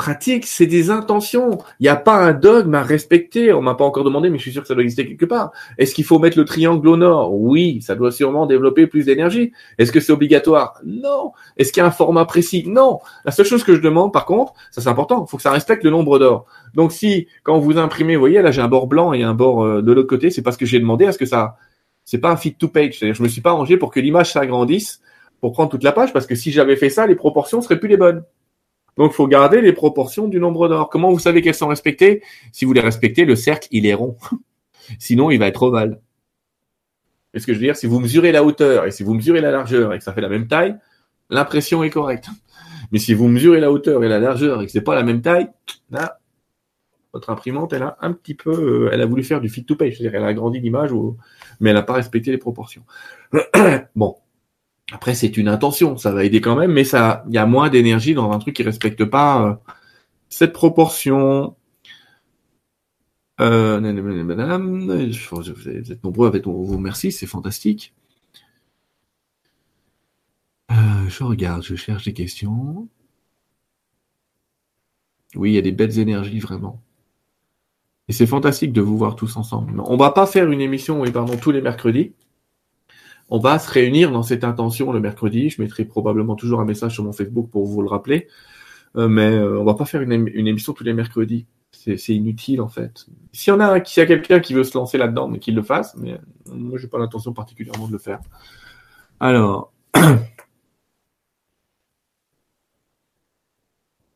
pratique, c'est des intentions. Il n'y a pas un dogme à respecter. On m'a pas encore demandé, mais je suis sûr que ça doit exister quelque part. Est-ce qu'il faut mettre le triangle au nord? Oui, ça doit sûrement développer plus d'énergie. Est-ce que c'est obligatoire? Non. Est-ce qu'il y a un format précis? Non. La seule chose que je demande, par contre, ça c'est important, il faut que ça respecte le nombre d'or. Donc si, quand vous imprimez, vous voyez, là j'ai un bord blanc et un bord euh, de l'autre côté, c'est parce que j'ai demandé à ce que ça, c'est pas un fit to page. C'est-à-dire, je me suis pas arrangé pour que l'image s'agrandisse pour prendre toute la page, parce que si j'avais fait ça, les proportions seraient plus les bonnes. Donc, il faut garder les proportions du nombre d'or. Comment vous savez qu'elles sont respectées? Si vous les respectez, le cercle, il est rond. Sinon, il va être ovale. est ce que je veux dire, si vous mesurez la hauteur et si vous mesurez la largeur et que ça fait la même taille, l'impression est correcte. Mais si vous mesurez la hauteur et la largeur et que c'est pas la même taille, là, votre imprimante, elle a un petit peu, euh, elle a voulu faire du fit to page, c'est-à-dire elle a agrandi l'image, mais elle n'a pas respecté les proportions. bon, après, c'est une intention, ça va aider quand même, mais ça, il y a moins d'énergie dans un truc qui respecte pas euh, cette proportion. Euh, madame, vous êtes nombreux avec vos merci, c'est fantastique. Euh, je regarde, je cherche des questions. Oui, il y a des belles énergies vraiment. Et c'est fantastique de vous voir tous ensemble. On va pas faire une émission, oui, pardon, tous les mercredis. On va se réunir dans cette intention le mercredi. Je mettrai probablement toujours un message sur mon Facebook pour vous le rappeler. Euh, mais euh, on va pas faire une, émission tous les mercredis. C'est inutile en fait. S'il y a, s'il y a quelqu'un qui veut se lancer là-dedans, mais qu'il le fasse. Mais euh, moi, j'ai pas l'intention particulièrement de le faire. Alors, je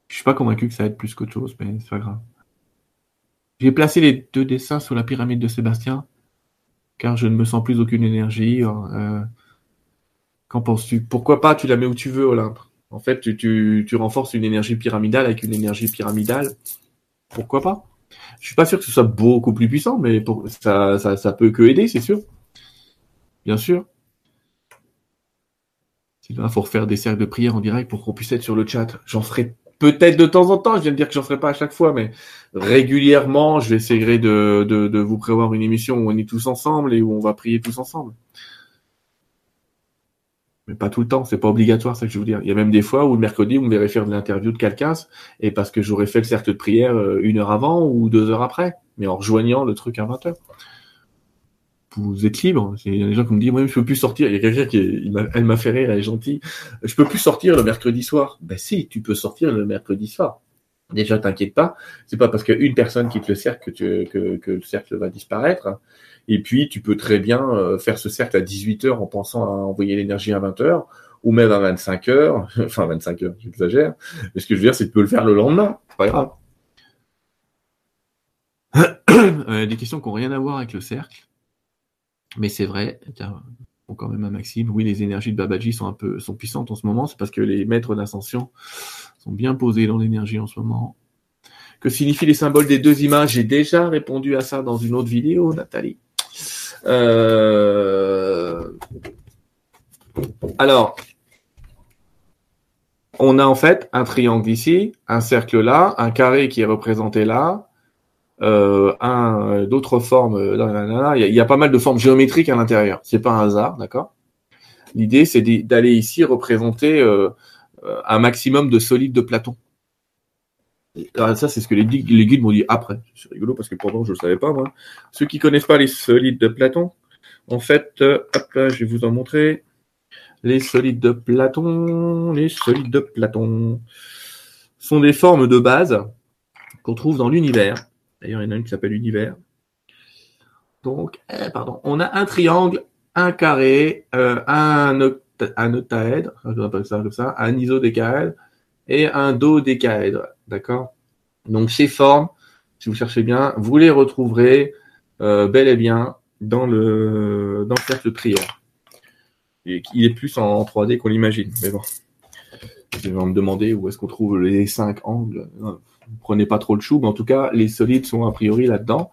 suis pas convaincu que ça aide plus qu'autre chose, mais c'est pas grave. J'ai placé les deux dessins sous la pyramide de Sébastien car je ne me sens plus aucune énergie. Euh, qu'en penses-tu? Pourquoi pas Tu la mets où tu veux, Olympe. En fait, tu, renforces une énergie pyramidale avec une énergie pyramidale. Pourquoi pas? Je suis pas sûr que ce soit beaucoup plus puissant, mais pour, ça, ça, peut que aider, c'est sûr. Bien sûr. Il faut refaire des cercles de prière en direct pour qu'on puisse être sur le chat. J'en ferai peut-être de temps en temps. Je viens de dire que j'en ferai pas à chaque fois, mais régulièrement, je vais essayer de, de, vous prévoir une émission où on est tous ensemble et où on va prier tous ensemble. Mais pas tout le temps, c'est pas obligatoire, ça que je veux dire. Il y a même des fois où le mercredi, vous me verrez faire de l'interview de quelqu'un, et parce que j'aurais fait le cercle de prière euh, une heure avant ou deux heures après. mais en rejoignant le truc à 20h. Vous êtes libre. Il y a des gens qui me disent, moi, je peux plus sortir. Il y a quelqu'un qui, elle m'a fait rire, elle est gentille. Je peux plus sortir le mercredi soir. Ben si, tu peux sortir le mercredi soir. Déjà, t'inquiète pas. C'est pas parce qu'il y a une personne qui te le cercle que, que, que le cercle va disparaître. Et puis, tu peux très bien euh, faire ce cercle à 18 heures en pensant à envoyer l'énergie à 20 heures ou même à 25 heures. enfin, 25 heures, j'exagère. Mais ce que je veux dire, c'est que tu peux le faire le lendemain. C'est pas grave. Euh, des questions qui n'ont rien à voir avec le cercle. Mais c'est vrai, bon, quand même un maxime. Oui, les énergies de Babaji sont un peu sont puissantes en ce moment. C'est parce que les maîtres d'ascension sont bien posés dans l'énergie en ce moment. Que signifient les symboles des deux images? J'ai déjà répondu à ça dans une autre vidéo, Nathalie. Euh... Alors, on a en fait un triangle ici, un cercle là, un carré qui est représenté là, euh, un d'autres formes. Euh, il y, a, pas mal de formes géométriques à l'intérieur. C'est pas un hasard, d'accord? L'idée, c'est d'aller ici représenter euh, un maximum de solides de Platon. Alors ça, c'est ce que les, guides m'ont dit après. C'est rigolo parce que pendant, je ne le savais pas, moi. Ceux qui connaissent pas les solides de Platon, en fait, hop là, je vais vous en montrer. Les solides de Platon, les solides de Platon sont des formes de base qu'on trouve dans l'univers. D'ailleurs, il y en a une qui s'appelle l'univers. Donc, eh, pardon, on a un triangle, un carré, euh, un, un octaèdre, un isodécaèdre et un dodécaèdre. D'accord? Donc, ces formes, si vous cherchez bien, vous les retrouverez euh, bel et bien dans le, dans le cercle prière il est plus en 3D qu'on l'imagine. Mais bon, je vais me demander où est-ce qu'on trouve les cinq angles. Prenez pas trop le chou, mais en tout cas, les solides sont a priori là-dedans.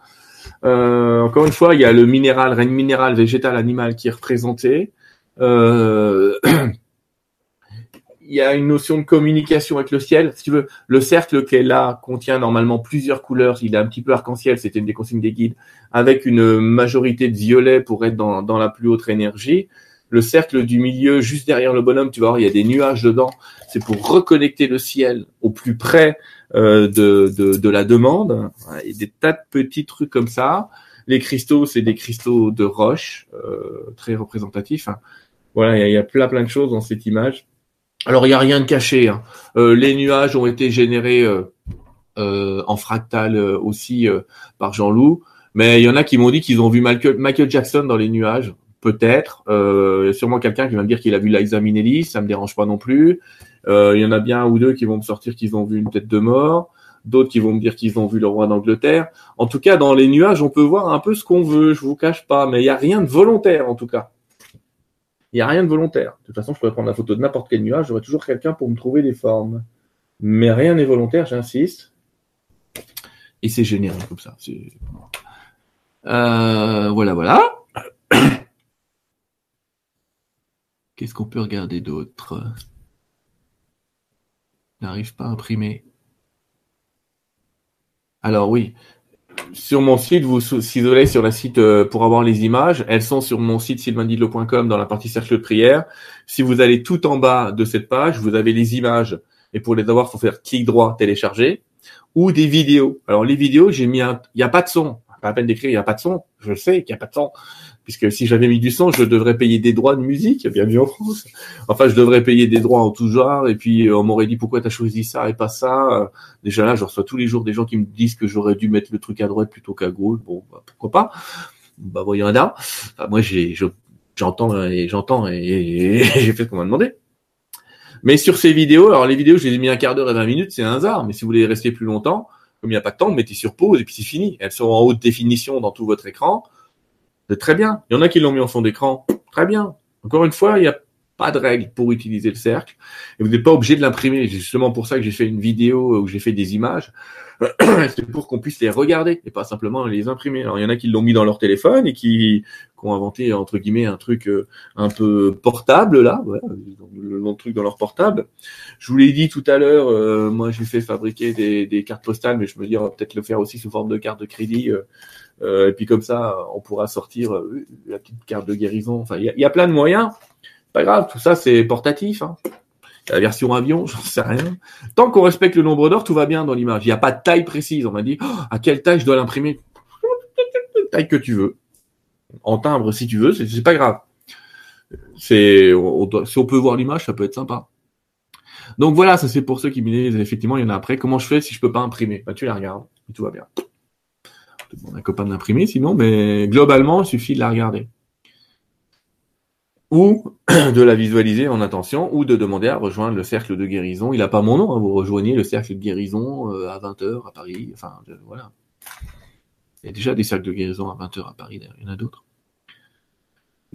Euh, encore une fois, il y a le minéral, règne minéral, végétal, animal qui est représenté. Euh, il y a une notion de communication avec le ciel. Si tu veux, le cercle qui est là contient normalement plusieurs couleurs. Il est un petit peu arc-en-ciel, c'était une des consignes des guides, avec une majorité de violet pour être dans, dans la plus haute énergie le cercle du milieu, juste derrière le bonhomme, tu voir, il y a des nuages dedans. C'est pour reconnecter le ciel au plus près euh, de, de, la demande. Et des tas de petits trucs comme ça. Les cristaux, c'est des cristaux de roche, euh, très représentatifs. Hein. Voilà, il y, a, plein plein de choses dans cette image. Alors, il n'y a rien de caché. Hein. Euh, les nuages ont été générés en fractal aussi par Jean-Loup. Mais il y en a qui m'ont dit qu'ils ont vu Michael Jackson dans les nuages. Peut-être. Euh, sûrement quelqu'un qui va me dire qu'il a vu Liza Minnelli, ça me dérange pas non plus. Euh, il y en a bien un ou deux qui vont me sortir qu'ils ont vu une tête de mort, d'autres qui vont me dire qu'ils ont vu le roi d'Angleterre. En tout cas, dans les nuages, on peut voir un peu ce qu'on veut, je vous cache pas, mais il n'y a rien de volontaire en tout cas. Il n'y a rien de volontaire. De toute façon, je pourrais prendre la photo de n'importe quel nuage, j'aurais toujours quelqu'un pour me trouver des formes. Mais rien n'est volontaire, j'insiste. Et c'est génial comme ça. Euh, voilà, voilà. Qu'est-ce qu'on peut regarder d'autre? N'arrive pas à imprimer. Alors oui, sur mon site, vous si vous allez sur la site euh, pour avoir les images, elles sont sur mon site sylvaindidlo.com dans la partie cercle de prière. Si vous allez tout en bas de cette page, vous avez les images. Et pour les avoir, faut faire clic droit, télécharger, ou des vidéos. Alors les vidéos, j'ai mis un, il n'y a pas de son. Pas à peine d'écrire, il n'y a pas de son. Je sais qu'il n'y a pas de son puisque si j'avais mis du son, je devrais payer des droits de musique, bienvenue en France. Enfin, je devrais payer des droits en tout genre, et puis euh, on m'aurait dit pourquoi t'as choisi ça et pas ça? Euh, déjà là, je reçois tous les jours des gens qui me disent que j'aurais dû mettre le truc à droite plutôt qu'à gauche. Bon, bah, pourquoi pas? Bah voyons là. moi, j'ai, j'entends et j'entends et, j'ai fait ce qu'on m'a demandé. Mais sur ces vidéos, alors les vidéos, je les ai mis un quart d'heure et 20 minutes, c'est un hasard. Mais si vous voulez rester plus longtemps, comme il n'y a pas de temps, mettez sur pause et puis c'est fini. Elles sont en haute définition dans tout votre écran. C'est très bien. Il y en a qui l'ont mis en fond d'écran. Très bien. Encore une fois, il n'y a pas de règle pour utiliser le cercle. Et vous n'êtes pas obligé de l'imprimer. C'est justement pour ça que j'ai fait une vidéo où j'ai fait des images. C'est pour qu'on puisse les regarder et pas simplement les imprimer. Alors il y en a qui l'ont mis dans leur téléphone et qui, ont inventé entre guillemets un truc euh, un peu portable là, le, truc dans leur portable. Je vous l'ai dit tout à l'heure, euh, moi j'ai fait fabriquer des, cartes postales, mais je me dis on va peut-être le faire aussi sous forme de carte de crédit. Euh, euh, et puis comme ça, on pourra sortir euh, la petite carte de guérison. Enfin, il y, a plein de moyens. Pas grave, tout ça c'est portatif. Hein. La version avion, j'en sais rien. Tant qu'on respecte le nombre d'heures, tout va bien dans l'image. Il n'y a pas de taille précise. On m'a dit oh, à quelle taille je dois l'imprimer? taille que tu veux, en timbre si tu veux, c'est pas grave. C'est, si on peut voir l'image, ça peut être sympa. Donc voilà, ça c'est pour ceux qui me disent, effectivement, il y en a après. Comment je fais si je peux pas imprimer? Bah tu la regardes, tout va bien. Je demande un copain d'imprimer sinon, mais globalement, il suffit de la regarder. Ou de la visualiser en attention, ou de demander à rejoindre le cercle de guérison. Il n'a pas mon nom, hein, vous rejoignez le cercle de guérison euh, à 20h à Paris. Enfin, voilà. Il y a déjà des cercles de guérison à 20h à Paris, il y en a d'autres.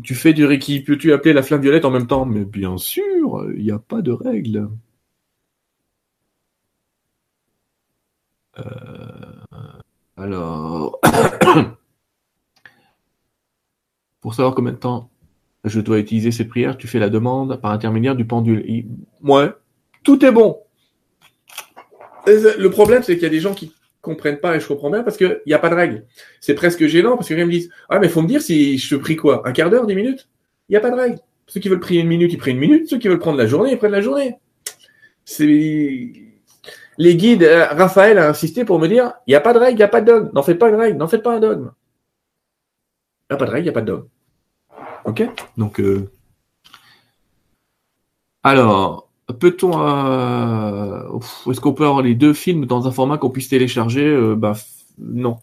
Tu fais du Reiki, peux-tu appeler la flamme violette en même temps? Mais bien sûr, il n'y a pas de règle. Euh, alors, pour savoir combien de temps je dois utiliser cette prière, tu fais la demande par intermédiaire du pendule. Ouais, tout est bon. Le problème, c'est qu'il y a des gens qui comprennent pas et je comprends bien parce qu'il n'y a pas de règle. C'est presque gênant parce que ils me disent Ah, mais faut me dire si je prie quoi Un quart d'heure, dix minutes? Il n'y a pas de règle. Ceux qui veulent prier une minute, ils prient une minute. Ceux qui veulent prendre la journée, ils prennent la journée. C'est les guides, euh, Raphaël a insisté pour me dire, il n'y a pas de règle, il n'y a pas de dogme. N'en faites pas une règle, n'en faites pas un dogme. Il n'y a pas de règle, il n'y a pas de dogme. Ok? Donc, euh... alors, peut-on... Euh... Est-ce qu'on peut avoir les deux films dans un format qu'on puisse télécharger Bah, non.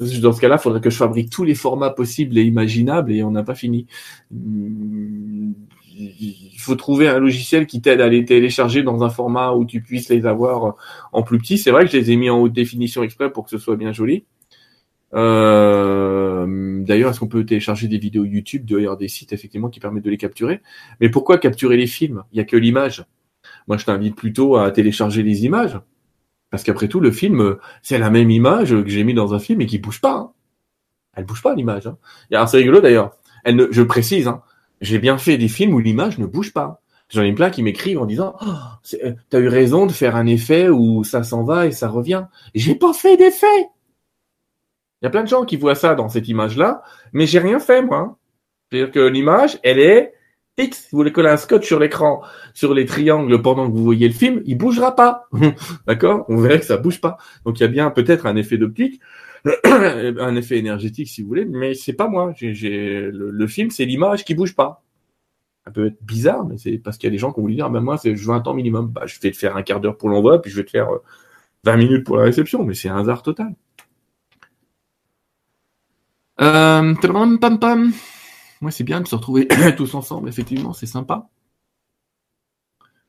Dans ce cas-là, il faudrait que je fabrique tous les formats possibles et imaginables et on n'a pas fini il faut trouver un logiciel qui t'aide à les télécharger dans un format où tu puisses les avoir en plus petit. C'est vrai que je les ai mis en haute définition exprès pour que ce soit bien joli. Euh, d'ailleurs, est-ce qu'on peut télécharger des vidéos YouTube d'ailleurs des sites effectivement qui permettent de les capturer? Mais pourquoi capturer les films? Il y a que l'image. Moi, je t'invite plutôt à télécharger les images, parce qu'après tout, le film, c'est la même image que j'ai mis dans un film et qui bouge pas. Hein. Elle bouge pas l'image. Hein. C'est rigolo d'ailleurs. Elle ne, je précise, hein, j'ai bien fait des films où l'image ne bouge pas. J'en ai plein qui m'écrivent en disant oh, euh, T'as eu raison de faire un effet où ça s'en va et ça revient. J'ai pas fait d'effet. Il y a plein de gens qui voient ça dans cette image-là, mais j'ai rien fait moi. C'est-à-dire que l'image, elle est fixe. Vous voulez coller un scotch sur l'écran, sur les triangles pendant que vous voyez le film, il bougera pas. D'accord? On verrait que ça bouge pas. Donc il y a bien peut-être un effet d'optique, un effet énergétique si vous voulez, mais c'est pas moi. J'ai, le, film, c'est l'image qui bouge pas. Ça peut être bizarre, mais c'est parce qu'il y a des gens qui vont vous dire, ah moi, je veux un temps minimum. Bah, je vais te faire un quart d'heure pour l'envoi, puis je vais te faire 20 euh, minutes pour la réception, mais c'est un hasard total. Euh, pam, pam. Moi, c'est bien de se retrouver tous ensemble, effectivement, c'est sympa.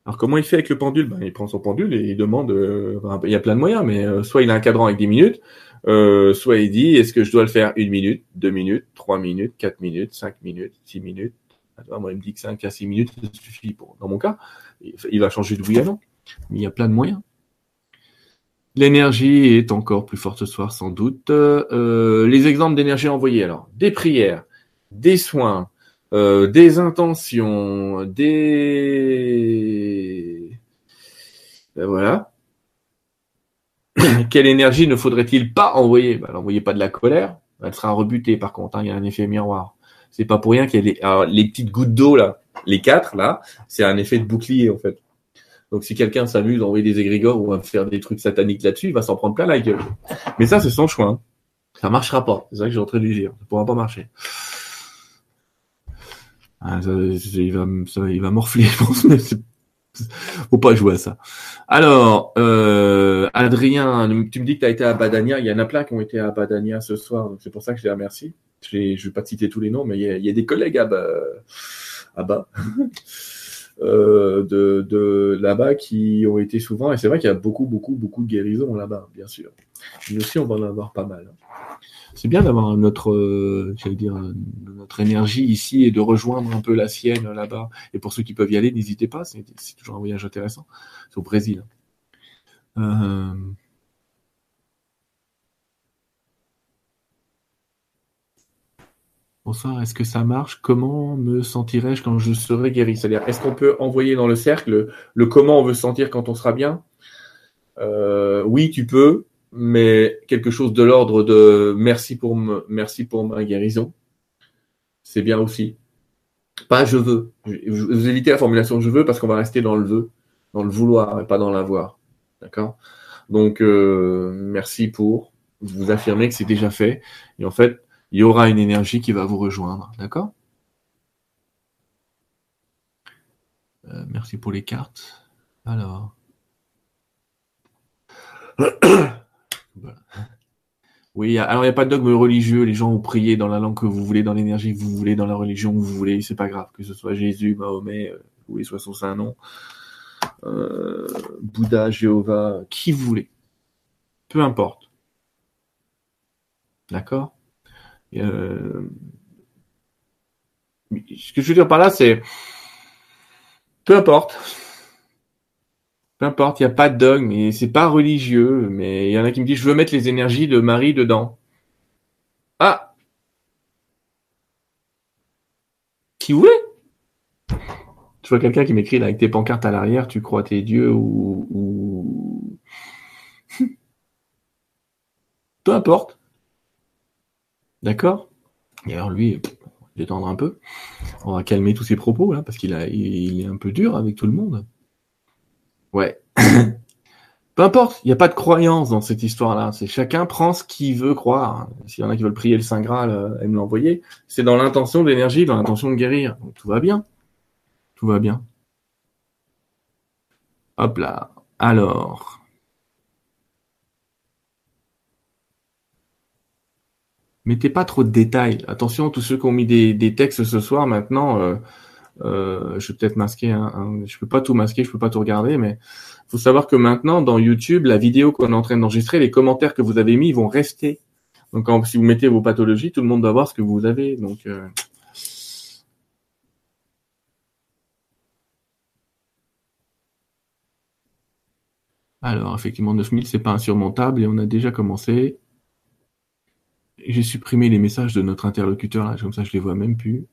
Alors comment il fait avec le pendule? Ben, Il prend son pendule et il demande, euh, il y a plein de moyens, mais soit il a un cadran avec 10 minutes, euh, soit il dit, est-ce que je dois le faire une minute, deux minutes, trois minutes, quatre minutes, cinq minutes, six minutes? Moi, il me dit que cinq à six minutes, ça suffit pour, dans mon cas. Il va changer de oui il y a plein de moyens. L'énergie est encore plus forte ce soir, sans doute. Euh, les exemples d'énergie envoyée, alors, des prières, des soins, euh, des intentions, des... Ben voilà. Quelle énergie ne faudrait-il pas envoyer? Bah, N'envoyez pas de la colère, elle sera rebutée par contre, hein, il y a un effet miroir. C'est pas pour rien qu'il y a les, les petites gouttes d'eau là, les quatre là, c'est un effet de bouclier en fait. Donc si quelqu'un s'amuse à envoyer des égrégores ou à faire des trucs sataniques là-dessus, il va s'en prendre plein la gueule. Mais ça c'est son choix. Hein. Ça marchera pas. C'est ça que j'ai en train de lui dire. Ça pourra pas marcher. Ah, il, va, morfler, je pense, Faut pas jouer à ça. Alors, euh, Adrien, tu me dis que tu as été à Badania. Il y en a plein qui ont été à Badania ce soir. C'est pour ça que je les remercie. Je ne vais pas te citer tous les noms, mais il y a, des collègues à, bas, euh, de, de là-bas qui ont été souvent. Et c'est vrai qu'il y a beaucoup, beaucoup, beaucoup de guérisons là-bas, bien sûr. Nous aussi, on va en avoir pas mal c'est bien d'avoir notre, euh, dire, notre énergie ici et de rejoindre un peu la sienne là-bas. Et pour ceux qui peuvent y aller, n'hésitez pas, c'est toujours un voyage intéressant. C'est au Brésil. Euh... Est-ce que ça marche? Comment me sentirais-je quand je serai guéri? C'est-à-dire, est-ce qu'on peut envoyer dans le cercle le comment on veut se sentir quand on sera bien? Euh, Oui, tu peux mais quelque chose de l'ordre de merci pour merci pour ma guérison. C'est bien aussi. Pas je veux. Vous évitez la formulation je veux parce qu'on va rester dans le veux, dans le vouloir et pas dans l'avoir. D'accord? Donc euh, merci pour vous affirmer que c'est déjà fait. Et en fait, il y aura une énergie qui va vous rejoindre. D'accord? Euh, Merci pour les cartes. Alors. Oui, alors il n'y a pas de dogme religieux, les gens vont prier dans la langue que vous voulez, dans l'énergie que vous voulez, dans la religion que vous voulez, c'est pas grave, que ce soit Jésus, Mahomet, euh, oui, soit son saint nom, euh, Bouddha, Jéhovah, qui vous voulez. Peu importe. D'accord? Euh, Ce que je veux dire par là, c'est peu importe. Peu importe, il n'y a pas de dogme, et c'est pas religieux, mais il y en a qui me disent, je veux mettre les énergies de Marie dedans. Ah Qui voulait Je vois quelqu'un qui m'écrit avec tes pancartes à l'arrière, tu crois tes dieux ou... Peu importe. D'accord Et alors lui, détendre un peu. On va calmer tous ses propos là, parce qu'il il est un peu dur avec tout le monde. Ouais. Peu importe, il n'y a pas de croyance dans cette histoire-là. C'est chacun prend ce qu'il veut croire. S'il y en a qui veulent prier le Saint Graal euh, et me l'envoyer, c'est dans l'intention d'énergie, dans l'intention de guérir. Tout va bien. Tout va bien. Hop là. Alors. Mettez pas trop de détails. Attention, tous ceux qui ont mis des, textes ce soir maintenant, euh, euh, je vais peut-être masquer, un, je peux pas tout masquer, je peux pas tout regarder, mais faut savoir que maintenant dans YouTube, la vidéo qu'on est en train d'enregistrer, les commentaires que vous avez mis vont rester. Donc si vous mettez vos pathologies, tout le monde doit voir ce que vous avez. Donc euh... alors effectivement 9000 c'est pas insurmontable et on a déjà commencé. J'ai supprimé les messages de notre interlocuteur là, comme ça je les vois même plus.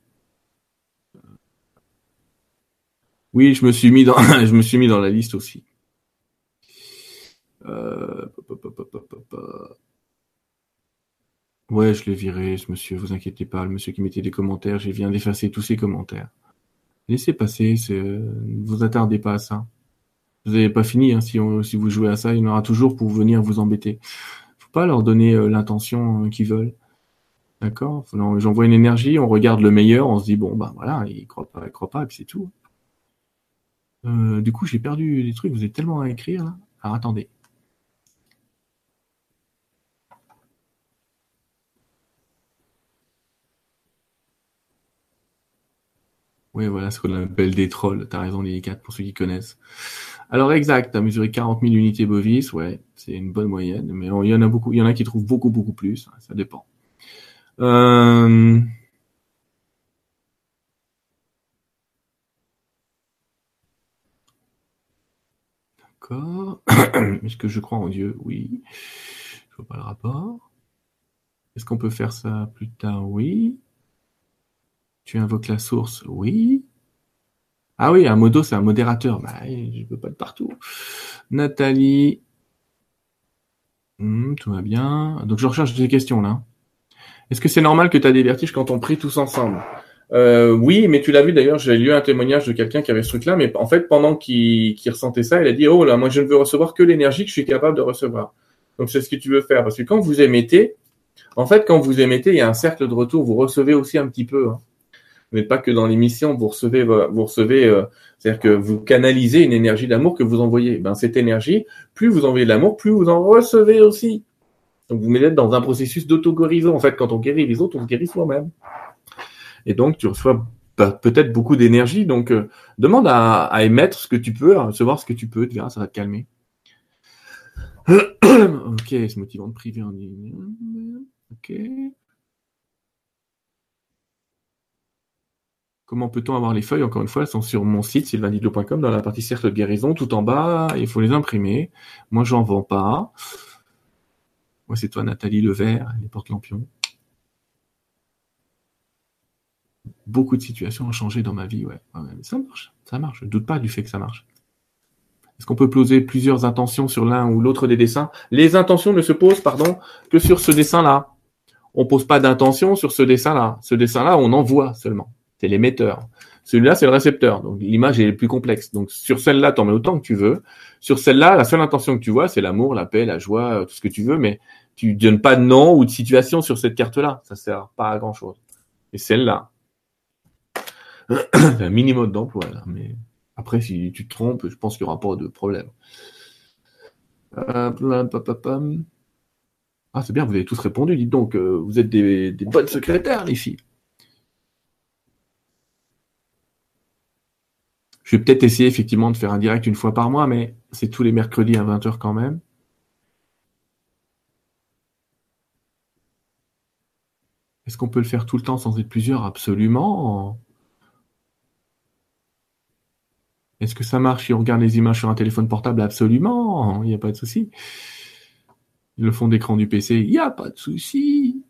Oui, je me suis mis dans, je me suis mis dans la liste aussi. Euh... Ouais, je l'ai viré, ce monsieur, vous inquiétez pas, le monsieur qui mettait des commentaires, j'ai viens d'effacer tous ses commentaires. Laissez passer, ne vous attardez pas à ça. Vous n'avez pas fini, hein, si, si vous jouez à ça, il y en aura toujours pour venir vous embêter. Pas leur donner euh, l'intention euh, qu'ils veulent. D'accord? J'envoie une énergie, on regarde le meilleur, on se dit, bon, bah voilà, il croit pas, il croit pas, et puis c'est tout. Euh, du coup, j'ai perdu des trucs. Vous êtes tellement à écrire là. Alors attendez. Oui, voilà ce qu'on appelle des trolls. T'as raison, 4 pour ceux qui connaissent. Alors exact, t'as mesuré 40 000 unités bovis, ouais, c'est une bonne moyenne, mais il y en a beaucoup, il y en a qui trouvent beaucoup beaucoup plus, ça dépend. Euh... Est-ce que je crois en Dieu? Oui. Je vois pas le rapport. Est-ce qu'on peut faire ça plus tard? Oui. Tu invoques la source? Oui. Ah oui, un modo, c'est un modérateur. Bah, je peux pas être partout. Nathalie. Hmm, tout va bien. Donc je recherche des questions là. Est-ce que c'est normal que tu as des vertiges quand on prie tous ensemble? Euh, oui, mais tu l'as vu d'ailleurs, j'ai lu un témoignage de quelqu'un qui avait ce truc-là, mais en fait, pendant qu'il ressentait ça, il a dit, oh là, moi je ne veux recevoir que l'énergie que je suis capable de recevoir. Donc c'est ce que tu veux faire, parce que quand vous émettez, en fait, quand vous émettez, il y a un cercle de retour, vous recevez aussi un petit peu. Hein. Vous n'êtes pas que dans l'émission, vous recevez, vous recevez, euh, c'est-à-dire que vous canalisez une énergie d'amour que vous envoyez. Ben cette énergie, plus vous envoyez de l'amour, plus vous en recevez aussi. Donc vous mettez dans un processus d'auto-guérison. En fait, quand on guérit les autres, on se guérit soi-même et donc tu reçois peut-être beaucoup d'énergie. Donc euh, demande à, émettre ce que tu peux, à recevoir ce que tu peux, tu verras, ça va te calmer. ok, c'est motivant de priver en ligne. Ok. Comment peut-on avoir les feuilles Encore une fois, elles sont sur mon site sylvanidlo.com dans la partie cercle de guérison, tout en bas. Il faut les imprimer. Moi, j'en vends pas. Moi, c'est toi, Nathalie Levert, les porte-lampions. beaucoup de situations ont changé dans ma vie, ouais. ça marche, ça marche. Je doute pas du fait que ça marche. Est-ce qu'on peut poser plusieurs intentions sur l'un ou l'autre des dessins? Les intentions ne se posent, pardon, que sur ce dessin-là. On pose pas d'intention sur ce dessin-là. Ce dessin-là, on envoie seulement. C'est l'émetteur. Celui-là, c'est le récepteur. Donc l'image est plus complexe. Donc sur celle-là, t'en mets autant que tu veux. Sur celle-là, la seule intention que tu vois, c'est l'amour, la paix, la joie, tout ce que tu veux, mais tu donnes pas de nom ou de situation sur cette carte-là. Ça sert pas à grand chose. Et celle-là, un minimum d'emploi mais après si tu te trompes, je pense qu'il n'y aura pas de problème. Ah c'est bien, vous avez tous répondu, dites donc, euh, vous êtes des, des bonnes secrétaires les filles. Je vais peut-être essayer effectivement de faire un direct une fois par mois, mais c'est tous les mercredis à 20h quand même. Est-ce qu'on peut le faire tout le temps sans être plusieurs? Absolument. Est-ce que ça marche si on regarde les images sur un téléphone portable? Absolument. Il n'y a pas de souci. Le fond d'écran du PC, il n'y a pas de souci.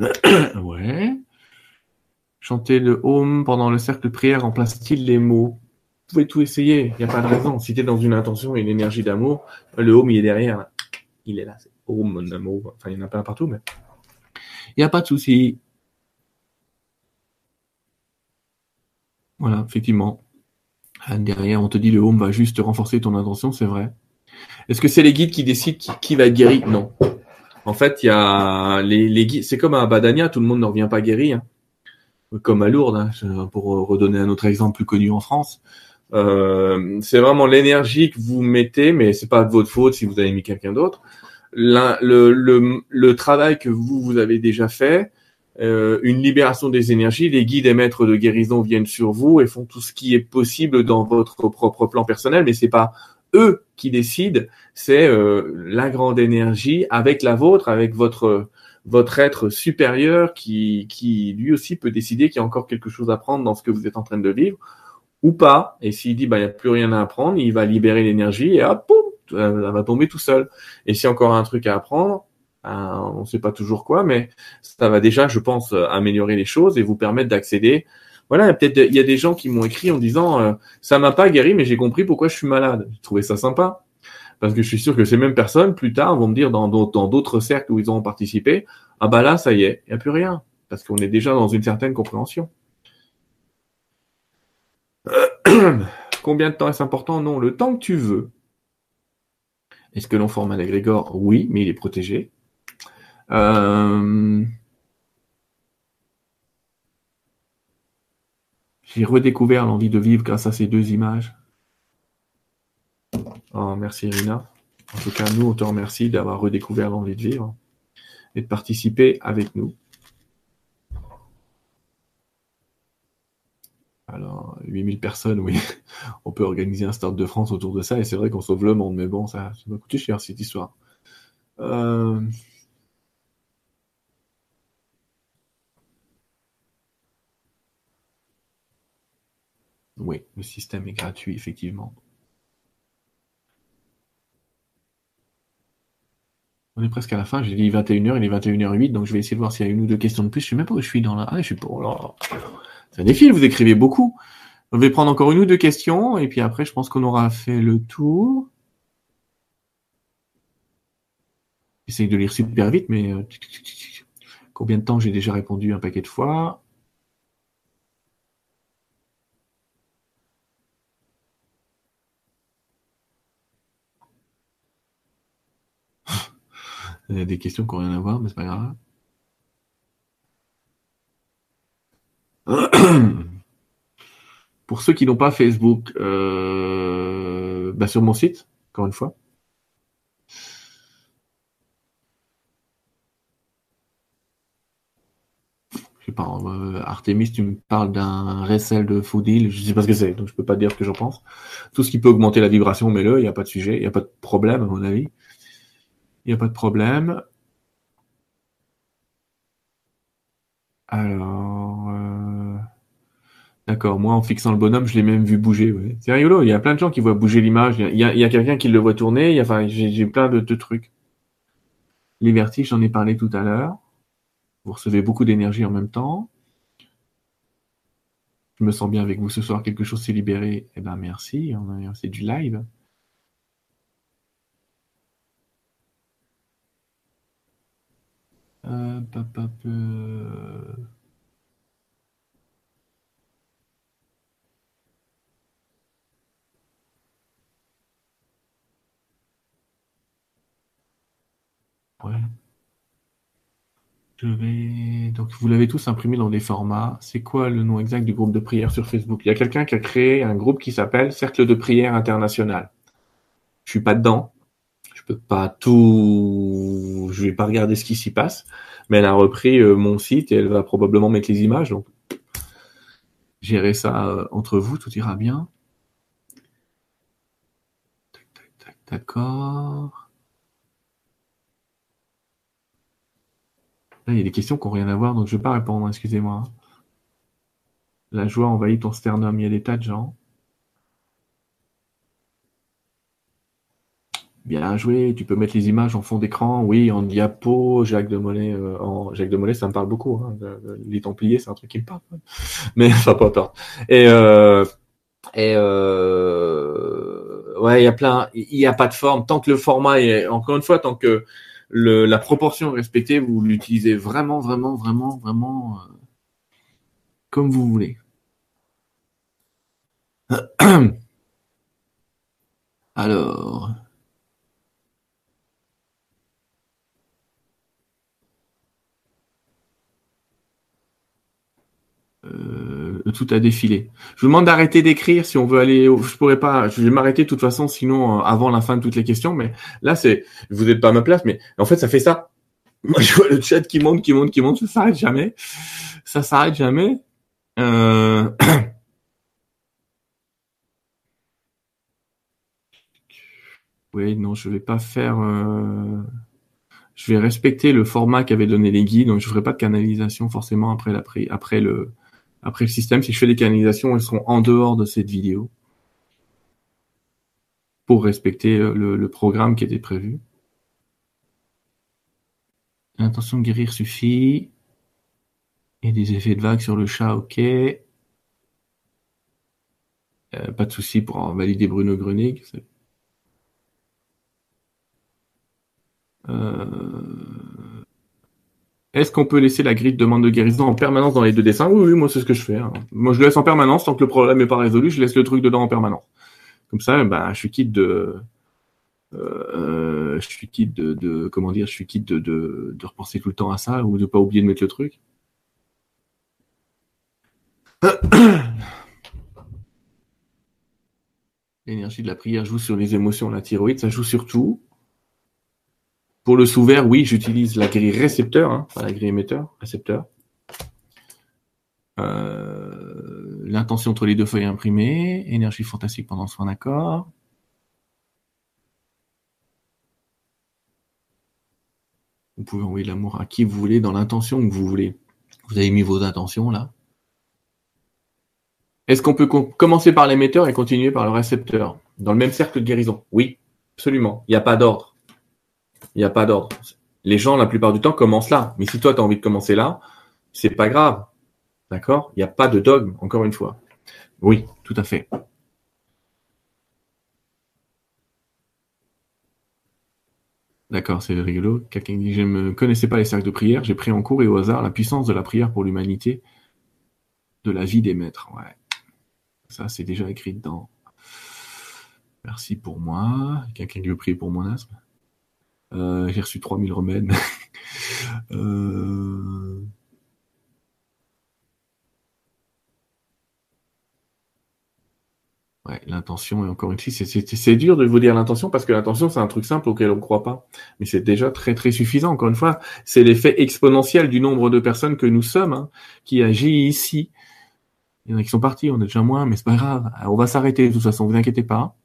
ouais. Chanter le home pendant le cercle de prière remplace-t-il les mots? Vous pouvez tout essayer, il n'y a pas de raison. Si tu es dans une intention et une énergie d'amour, le home il est derrière. Il est là, c'est home, amour. Enfin, il y en a plein partout, mais il n'y a pas de souci. Voilà, effectivement. Derrière, on te dit le home va juste renforcer ton intention, c'est vrai. Est-ce que c'est les guides qui décident qui va être guéri Non. En fait, il y a les, c'est comme à Badania, tout le monde ne revient pas guéri, hein. comme à Lourdes, hein, pour redonner un autre exemple plus connu en France. Euh, c'est vraiment l'énergie que vous mettez, mais c'est pas de votre faute si vous avez mis quelqu'un d'autre. Le, travail que vous vous avez déjà fait, euh, une libération des énergies, les guides et maîtres de guérison viennent sur vous et font tout ce qui est possible dans votre propre plan personnel, mais c'est pas eux qui décident, c'est euh, la grande énergie avec la vôtre, avec votre votre être supérieur qui, qui lui aussi peut décider qu'il y a encore quelque chose à prendre dans ce que vous êtes en train de vivre ou pas. Et s'il dit bah il n'y a plus rien à apprendre, il va libérer l'énergie et hop, boum, ça va tomber tout seul. Et s'il y a encore un truc à apprendre, ben, on ne sait pas toujours quoi, mais ça va déjà, je pense, améliorer les choses et vous permettre d'accéder voilà, peut-être il y a des gens qui m'ont écrit en disant euh, ça m'a pas guéri, mais j'ai compris pourquoi je suis malade. J'ai trouvé ça sympa parce que je suis sûr que ces mêmes personnes plus tard vont me dire dans d'autres cercles où ils ont participé, ah bah là ça y est, il y a plus rien parce qu'on est déjà dans une certaine compréhension. Combien de temps est-ce important? Non, le temps que tu veux. Est-ce que l'on forme un agrégor Oui, mais il est protégé. Euh, J'ai redécouvert l'envie de vivre grâce à ces deux images. Oh, merci Irina. En tout cas, nous, on te remercie d'avoir redécouvert l'envie de vivre et de participer avec nous. Alors, 8000 personnes, oui. On peut organiser un Start de France autour de ça et c'est vrai qu'on sauve le monde, mais bon, ça, va coûter cher cette histoire. Euh... Oui, le système est gratuit, effectivement. On est presque à la fin, j'ai dit 21h, il est 21h08, donc je vais essayer de voir s'il y a une ou deux questions de plus. Je sais même pas où je suis dans la... Ah, je suis pour... Oh C'est un défi, vous écrivez beaucoup. On va prendre encore une ou deux questions, et puis après, je pense qu'on aura fait le tour. J'essaye de lire super vite, mais... Euh, combien de temps j'ai déjà répondu un paquet de fois? Il y a des questions qui n'ont rien à voir, mais c'est pas grave. Pour ceux qui n'ont pas Facebook, euh, bah, sur mon site, encore une fois. Je sais pas, euh, Artemis, tu me parles d'un recel de Foodil, je sais pas ce que c'est, donc je peux pas dire ce que j'en pense. Tout ce qui peut augmenter la vibration, mets-le, il n'y a pas de sujet, il n'y a pas de problème à mon avis. Il n'y a pas de problème. Alors, euh, d'accord. Moi, en fixant le bonhomme, je l'ai même vu bouger. C'est rigolo. Il y a plein de gens qui voient bouger l'image. Il y a, quelqu'un qui le voit tourner. Enfin, j'ai plein de, de, trucs. Les vertiges, j'en ai parlé tout à l'heure. Vous recevez beaucoup d'énergie en même temps. Je me sens bien avec vous ce soir. Quelque chose s'est libéré. Eh ben, merci. C'est du live. Euh, ouais. Donc, vous l'avez tous imprimé dans des formats. C'est quoi le nom exact du groupe de prière sur Facebook? Il y a quelqu'un qui a créé un groupe qui s'appelle Cercle de prière international. Je suis pas dedans, pas tout. Je vais pas regarder ce qui s'y passe. Mais elle a repris euh, mon site et elle va probablement mettre les images. Donc, gérer ça euh, entre vous, tout ira bien. D'accord. il y a des questions qui n'ont rien à voir, donc je ne vais pas répondre, excusez-moi. La joie envahit ton sternum, il y a des tas de gens. Bien joué, tu peux mettre les images en fond d'écran, oui, en diapo, Jacques de Molay, euh, Jacques de Molay, ça me parle beaucoup, hein, les Templiers, c'est un truc qui me parle, mais ça pas tort. Et euh, et euh, ouais, il y a plein, il n'y a pas de forme tant que le format est, encore une fois, tant que la proportion respectée, vous l'utilisez vraiment, vraiment, vraiment, vraiment comme vous voulez. Alors. Euh, tout a défilé. Je vous demande d'arrêter d'écrire si on veut aller. Je pourrais pas. Je vais m'arrêter de toute façon, sinon euh, avant la fin de toutes les questions. Mais là, c'est. Vous n'êtes pas à ma place, mais en fait, ça fait ça. Je vois le chat qui monte, qui monte, qui monte. Ça s'arrête jamais. Ça s'arrête jamais. Euh... Oui, non, je vais pas faire. Euh, je vais respecter le format qu'avaient donné les guides, donc je ferai pas de canalisation forcément après la après le après le système, si je fais des canalisations, elles seront en dehors de cette vidéo pour respecter euh, le, programme qui était prévu. L'intention de guérir suffit. Et des effets de vague sur le chat, ok. Euh, pas de souci pour valider Bruno Grunig. Euh... Est-ce qu'on peut laisser la grille de demande de guérison en permanence dans les deux dessins? Oui, oui, moi c'est ce que je fais. Hein. Moi je laisse en permanence tant que le problème n'est pas résolu, je laisse le truc dedans en permanence. Comme ça, ben, je suis quitte de, euh, je suis quitte de, comment dire, je suis quitte de, de, de repenser tout le temps à ça ou de pas oublier de mettre le truc. L'énergie de la prière joue sur les émotions, la thyroïde, ça joue sur tout. Pour le sous-vert, oui, j'utilise la grille récepteur, hein, pas la grille émetteur, récepteur. Euh, l'intention entre les deux feuilles imprimées, énergie fantastique pendant son accord. Vous pouvez envoyer l'amour à qui vous voulez dans l'intention que vous voulez. Vous avez mis vos intentions là. Est-ce qu'on peut commencer par l'émetteur et continuer par le récepteur? Dans le même cercle de guérison? Oui, absolument. Il n'y a pas d'ordre. Il n'y a pas d'ordre. Les gens, la plupart du temps, commencent là. Mais si toi, tu as envie de commencer là, c'est pas grave. D'accord? Il n'y a pas de dogme, encore une fois. Oui, tout à fait. D'accord, c'est rigolo. Quelqu'un dit, je ne connaissais pas les cercles de prière, j'ai pris en cours et au hasard la puissance de la prière pour l'humanité, de la vie des maîtres. Ouais. Ça, c'est déjà écrit dedans. Merci pour moi. Quelqu'un qui veut prier pour mon asthme? Euh, j'ai reçu 3000 remèdes. euh... L'intention, et encore une c'est dur de vous dire l'intention parce que l'intention, c'est un truc simple auquel on ne croit pas. Mais c'est déjà très très suffisant. Encore une fois, c'est l'effet exponentiel du nombre de personnes que nous sommes hein, qui agit ici. Il y en a qui sont partis, on est déjà moins, mais c'est pas grave. On va s'arrêter de toute façon, vous inquiétez pas.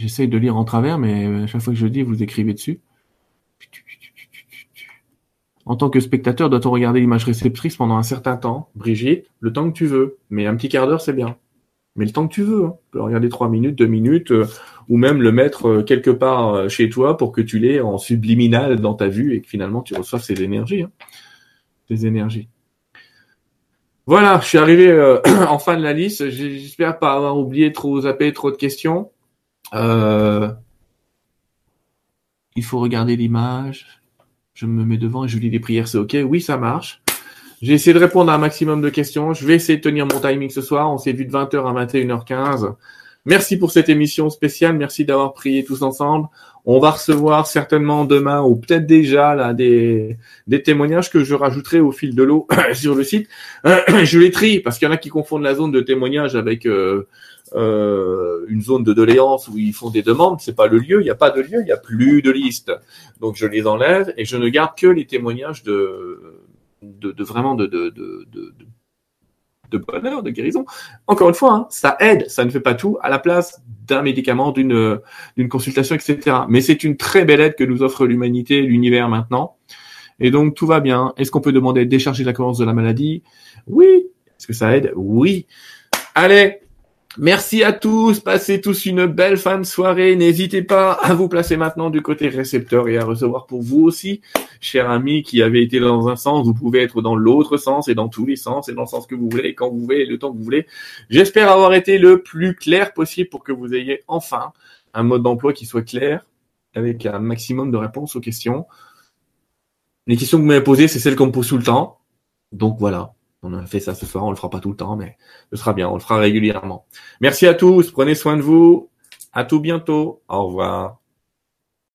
J'essaye de lire en travers, mais à chaque fois que je dis, vous écrivez dessus. En tant que spectateur, doit-on regarder l'image réceptrice pendant un certain temps? Brigitte, le temps que tu veux. Mais un petit quart d'heure, c'est bien. Mais le temps que tu veux. Hein. Tu peux regarder trois minutes, deux minutes, euh, ou même le mettre euh, quelque part euh, chez toi pour que tu l'aies en subliminal dans ta vue et que finalement tu reçoives ces énergies. Hein. Ces énergies. Voilà, je suis arrivé en fin de la liste. J'espère pas avoir oublié trop zappé trop de questions. Euh, il faut regarder l'image. Je me mets devant et je lis les prières, c'est ok. Oui, ça marche. J'ai essayé de répondre à un maximum de questions. Je vais essayer de tenir mon timing ce soir. On s'est vu de 20h à 21h15. Merci pour cette émission spéciale. Merci d'avoir prié tous ensemble. On va recevoir certainement demain ou peut-être déjà là des, témoignages que je rajouterai au fil de l'eau sur le site. je les trie parce qu'il y en a qui confondent la zone de témoignage avec euh, euh, une zone de doléance où ils font des demandes. C'est pas le lieu, il n'y a pas de lieu, il n'y a plus de liste. Donc je les enlève et je ne garde que les témoignages de, de, de vraiment de, de, de, de bonheur, de guérison. Encore une fois, hein, ça aide, ça ne fait pas tout à la place d'un médicament, d'une d'une consultation, etc. Mais c'est une très belle aide que nous offre l'humanité, l'univers maintenant. Et donc tout va bien. Est-ce qu'on peut demander de décharger la cohérence de la maladie? Oui. Est-ce que ça aide? Oui. Allez, Merci à tous, passez tous une belle fin de soirée. N'hésitez pas à vous placer maintenant du côté récepteur et à recevoir pour vous aussi, cher ami qui avait été dans un sens, vous pouvez être dans l'autre sens et dans tous les sens et dans le sens que vous voulez, quand vous voulez, le temps que vous voulez. J'espère avoir été le plus clair possible pour que vous ayez enfin un mode d'emploi qui soit clair avec un maximum de réponses aux questions. Les questions que vous m'avez posées, c'est celles qu'on me pose tout le temps. Donc voilà. On a fait ça ce soir, on le fera pas tout le temps, mais ce sera bien, on le fera régulièrement. Merci à tous, prenez soin de vous. À tout bientôt. Au revoir.